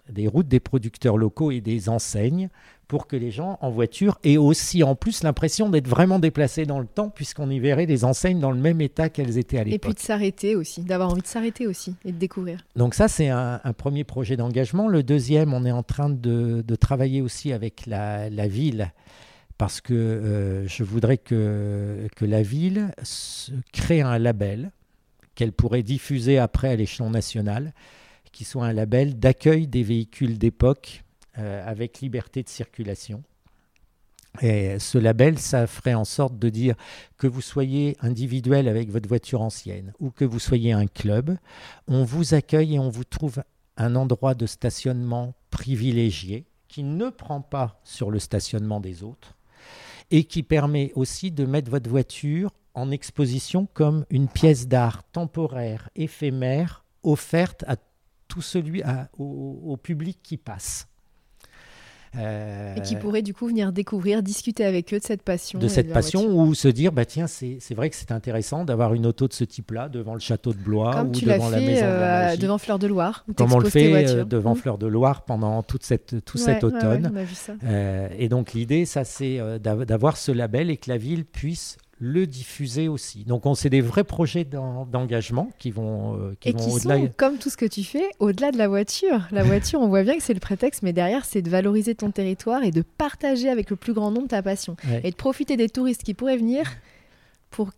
des routes des producteurs locaux et des enseignes pour que les gens en voiture aient aussi en plus l'impression d'être vraiment déplacés dans le temps puisqu'on y verrait des enseignes dans le même état qu'elles étaient à l'époque. Et puis de s'arrêter aussi, d'avoir envie de s'arrêter aussi et de découvrir. Donc ça c'est un, premier projet d'engagement. Le deuxième, on est en train de, de travailler aussi avec la, la ville parce que euh, je voudrais que, que la ville crée un label qu'elle pourrait diffuser après à l'échelon national, qui soit un label d'accueil des véhicules d'époque avec liberté de circulation. Ce label, ça ferait en sorte de dire que vous soyez individuel avec votre voiture ancienne ou que vous soyez un club, on vous accueille et on vous trouve un endroit de stationnement privilégié qui ne prend pas sur le stationnement des autres, et qui permet aussi de mettre votre voiture en exposition comme une pièce d'art temporaire, éphémère, offerte à tout celui, au public qui passe. Et qui pourrait du coup venir découvrir, discuter avec eux de cette passion. De cette passion ou se dire, bah tiens, c'est vrai que c'est intéressant d'avoir une auto de ce type-là devant le château de Blois ou devant la maison de la euh, devant Fleur de Loire. Comme on le fait euh, devant mmh. Fleur de Loire pendant toute cette, tout cet automne. Euh, et donc l'idée, ça c'est d'avoir ce label et que la ville puisse le diffuser aussi. Donc, on c'est des vrais projets d'engagement qui vont, euh, qui et qui Sont, comme tout ce que tu fais, au-delà de la voiture. La [laughs] voiture, on voit bien que c'est le prétexte, mais derrière, c'est de valoriser ton territoire et de partager avec le plus grand nombre ta passion et de profiter des touristes qui pourraient venir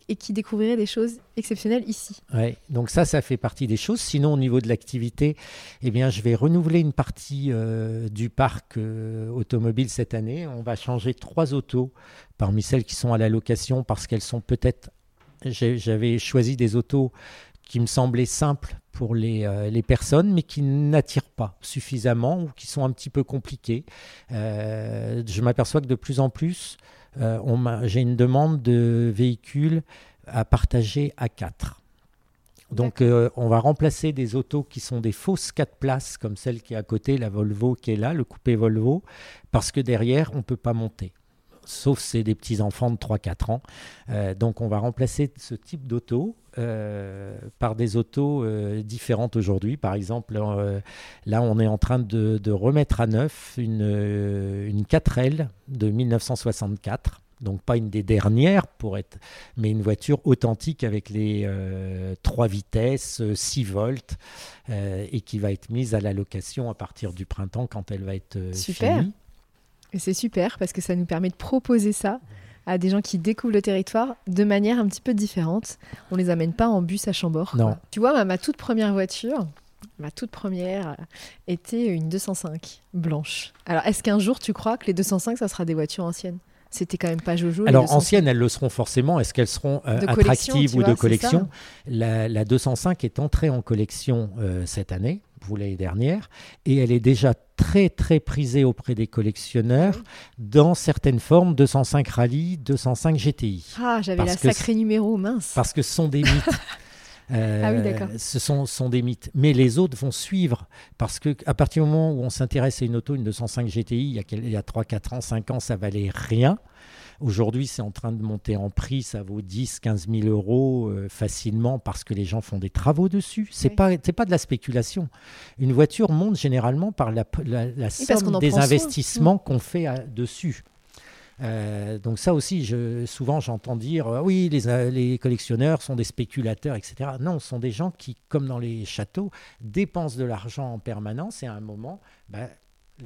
et qui découvriraient des choses exceptionnelles ici. Ouais, donc ça, ça fait partie des choses. Sinon, au niveau de l'activité, eh bien, je vais renouveler une partie euh, du parc euh, automobile cette année. On va changer trois autos parmi celles qui sont à la location parce qu'elles sont peut-être. J'avais choisi des autos qui me semblaient simples pour les, euh, les personnes, mais qui n'attirent pas suffisamment ou qui sont un petit peu compliquées. je m'aperçois que de plus en plus, j'ai une demande de véhicules à partager à 4. Donc euh, on va remplacer des autos qui sont des fausses 4 places, comme celle qui est à côté, la Volvo qui est là, le coupé Volvo, parce que derrière, on ne peut pas monter sauf c'est des petits-enfants de 3-4 ans. Euh, donc on va remplacer ce type d'auto euh, par des autos euh, différentes aujourd'hui. Par exemple, là on est en train de, remettre à neuf une, une 4L de 1964 donc pas une des dernières pour être, mais une voiture authentique avec les 3 vitesses, 6 volts, et qui va être mise à la location à partir du printemps quand elle va être Super. finie. Et c'est super parce que ça nous permet de proposer ça à des gens qui découvrent le territoire de manière un petit peu différente. On les amène pas en bus à Chambord. Non. Tu vois, ma, toute première voiture, ma toute première euh, était une 205 blanche. Alors, est-ce qu'un jour tu crois que les 205 ça sera des voitures anciennes? C'était quand même pas Jojo. Alors anciennes, elles le seront forcément. Est-ce qu'elles seront euh, attractives ou de collection? la, la, 205 est entrée en collection euh, cette année l'année dernière, et elle est déjà très très prisée auprès des collectionneurs dans certaines formes 205 Rallye, 205 GTI. Ah, j'avais la sacrée numéro, mince. Parce que ce sont des mythes. [laughs] Euh, ah oui, d'accord. Ce sont, sont, des mythes. Mais les autres vont suivre. Parce qu'à partir du moment où on s'intéresse à une auto, une 205 GTI, il y a, il y a 3, 4 ans, 5 ans, ça valait rien. Aujourd'hui, c'est en train de monter en prix, ça vaut 10, 15 000 euros euh, facilement parce que les gens font des travaux dessus. C'est pas, pas de la spéculation. Une voiture monte généralement par la, la, somme des investissements mmh. qu'on fait dessus. Euh, donc ça aussi, je, souvent j'entends dire euh, oui, les, les, collectionneurs sont des spéculateurs, etc. Non, ce sont des gens qui, comme dans les châteaux, dépensent de l'argent en permanence et à un moment, bah,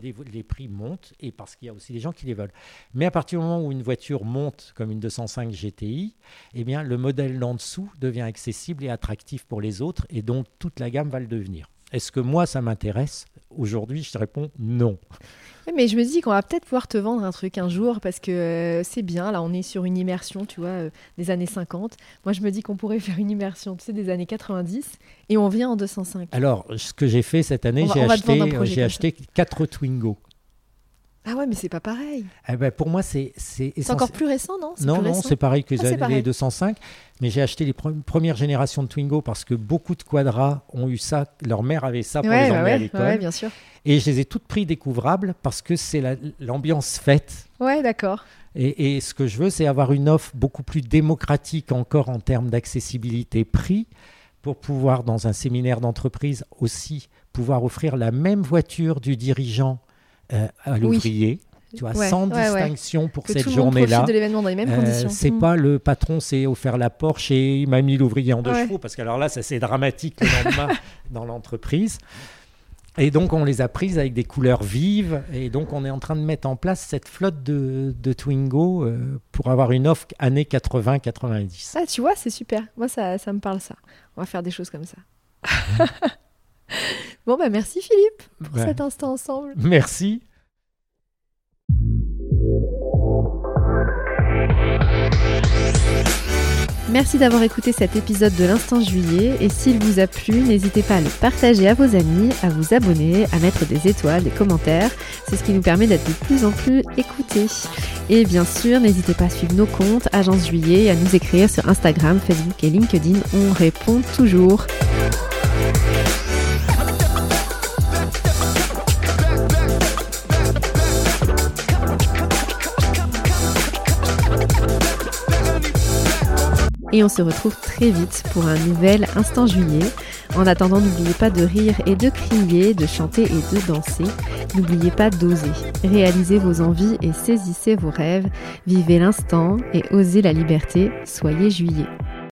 les, prix montent et parce qu'il y a aussi des gens qui les veulent. Mais à partir du moment où une voiture monte comme une 205 GTI, eh bien, le modèle d'en dessous devient accessible et attractif pour les autres et donc toute la gamme va le devenir. Est-ce que moi, ça m'intéresse? Aujourd'hui, je te réponds non. Mais je me dis qu'on va peut-être pouvoir te vendre un truc un jour parce que euh, c'est bien. Là, on est sur une immersion, tu vois, euh, des années 50. Moi, je me dis qu'on pourrait [laughs] faire une immersion, tu sais, des années 90 et on vient en 205. Alors, ce que j'ai fait cette année, j'ai acheté, acheté 4 Twingo. Ah ouais, mais c'est pas pareil. Eh ben, pour moi, c'est c'est encore plus récent, non? Non, non, c'est pareil que ah, les 205. Mais j'ai acheté les premières générations de Twingo parce que beaucoup de quadras ont eu ça. Leur mère avait ça pour les bah emmener à l'école. Ouais, bien sûr. Et je les ai toutes pris découvrables parce que c'est l'ambiance faite. Ouais, d'accord. Et, et, ce que je veux, c'est avoir une offre beaucoup plus démocratique encore en termes d'accessibilité prix pour pouvoir, dans un séminaire d'entreprise aussi, pouvoir offrir la même voiture du dirigeant euh, à l'ouvrier. Tu vois, sans distinction pour cette journée-là. de l'événement dans les mêmes euh, conditions. C'est pas le patron s'est offert la Porsche et il m'a mis l'ouvrier en deux chevaux, parce que alors là, ça c'est dramatique le lendemain [laughs] dans l'entreprise. Et donc, on les a prises avec des couleurs vives. Et donc, on est en train de mettre en place cette flotte de, de Twingo euh, pour avoir une offre année 80-90. Ah, tu vois, c'est super. Moi, ça, ça me parle ça. On va faire des choses comme ça. [laughs] [laughs] Bon, bah merci Philippe pour cet instant ensemble. Merci. Merci d'avoir écouté cet épisode de l'Instant Juillet et s'il vous a plu, n'hésitez pas à le partager à vos amis, à vous abonner, à mettre des étoiles, des commentaires. C'est ce qui nous permet d'être de plus en plus écoutés. Et bien sûr, n'hésitez pas à suivre nos comptes Agence Juillet et à nous écrire sur Instagram, Facebook et LinkedIn. On répond toujours. Et on se retrouve très vite pour un nouvel Instant Juillet. En attendant, n'oubliez pas de rire et de crier, de chanter et de danser. N'oubliez pas d'oser. Réalisez vos envies et saisissez vos rêves. Vivez l'instant et osez la liberté. Soyez juillet.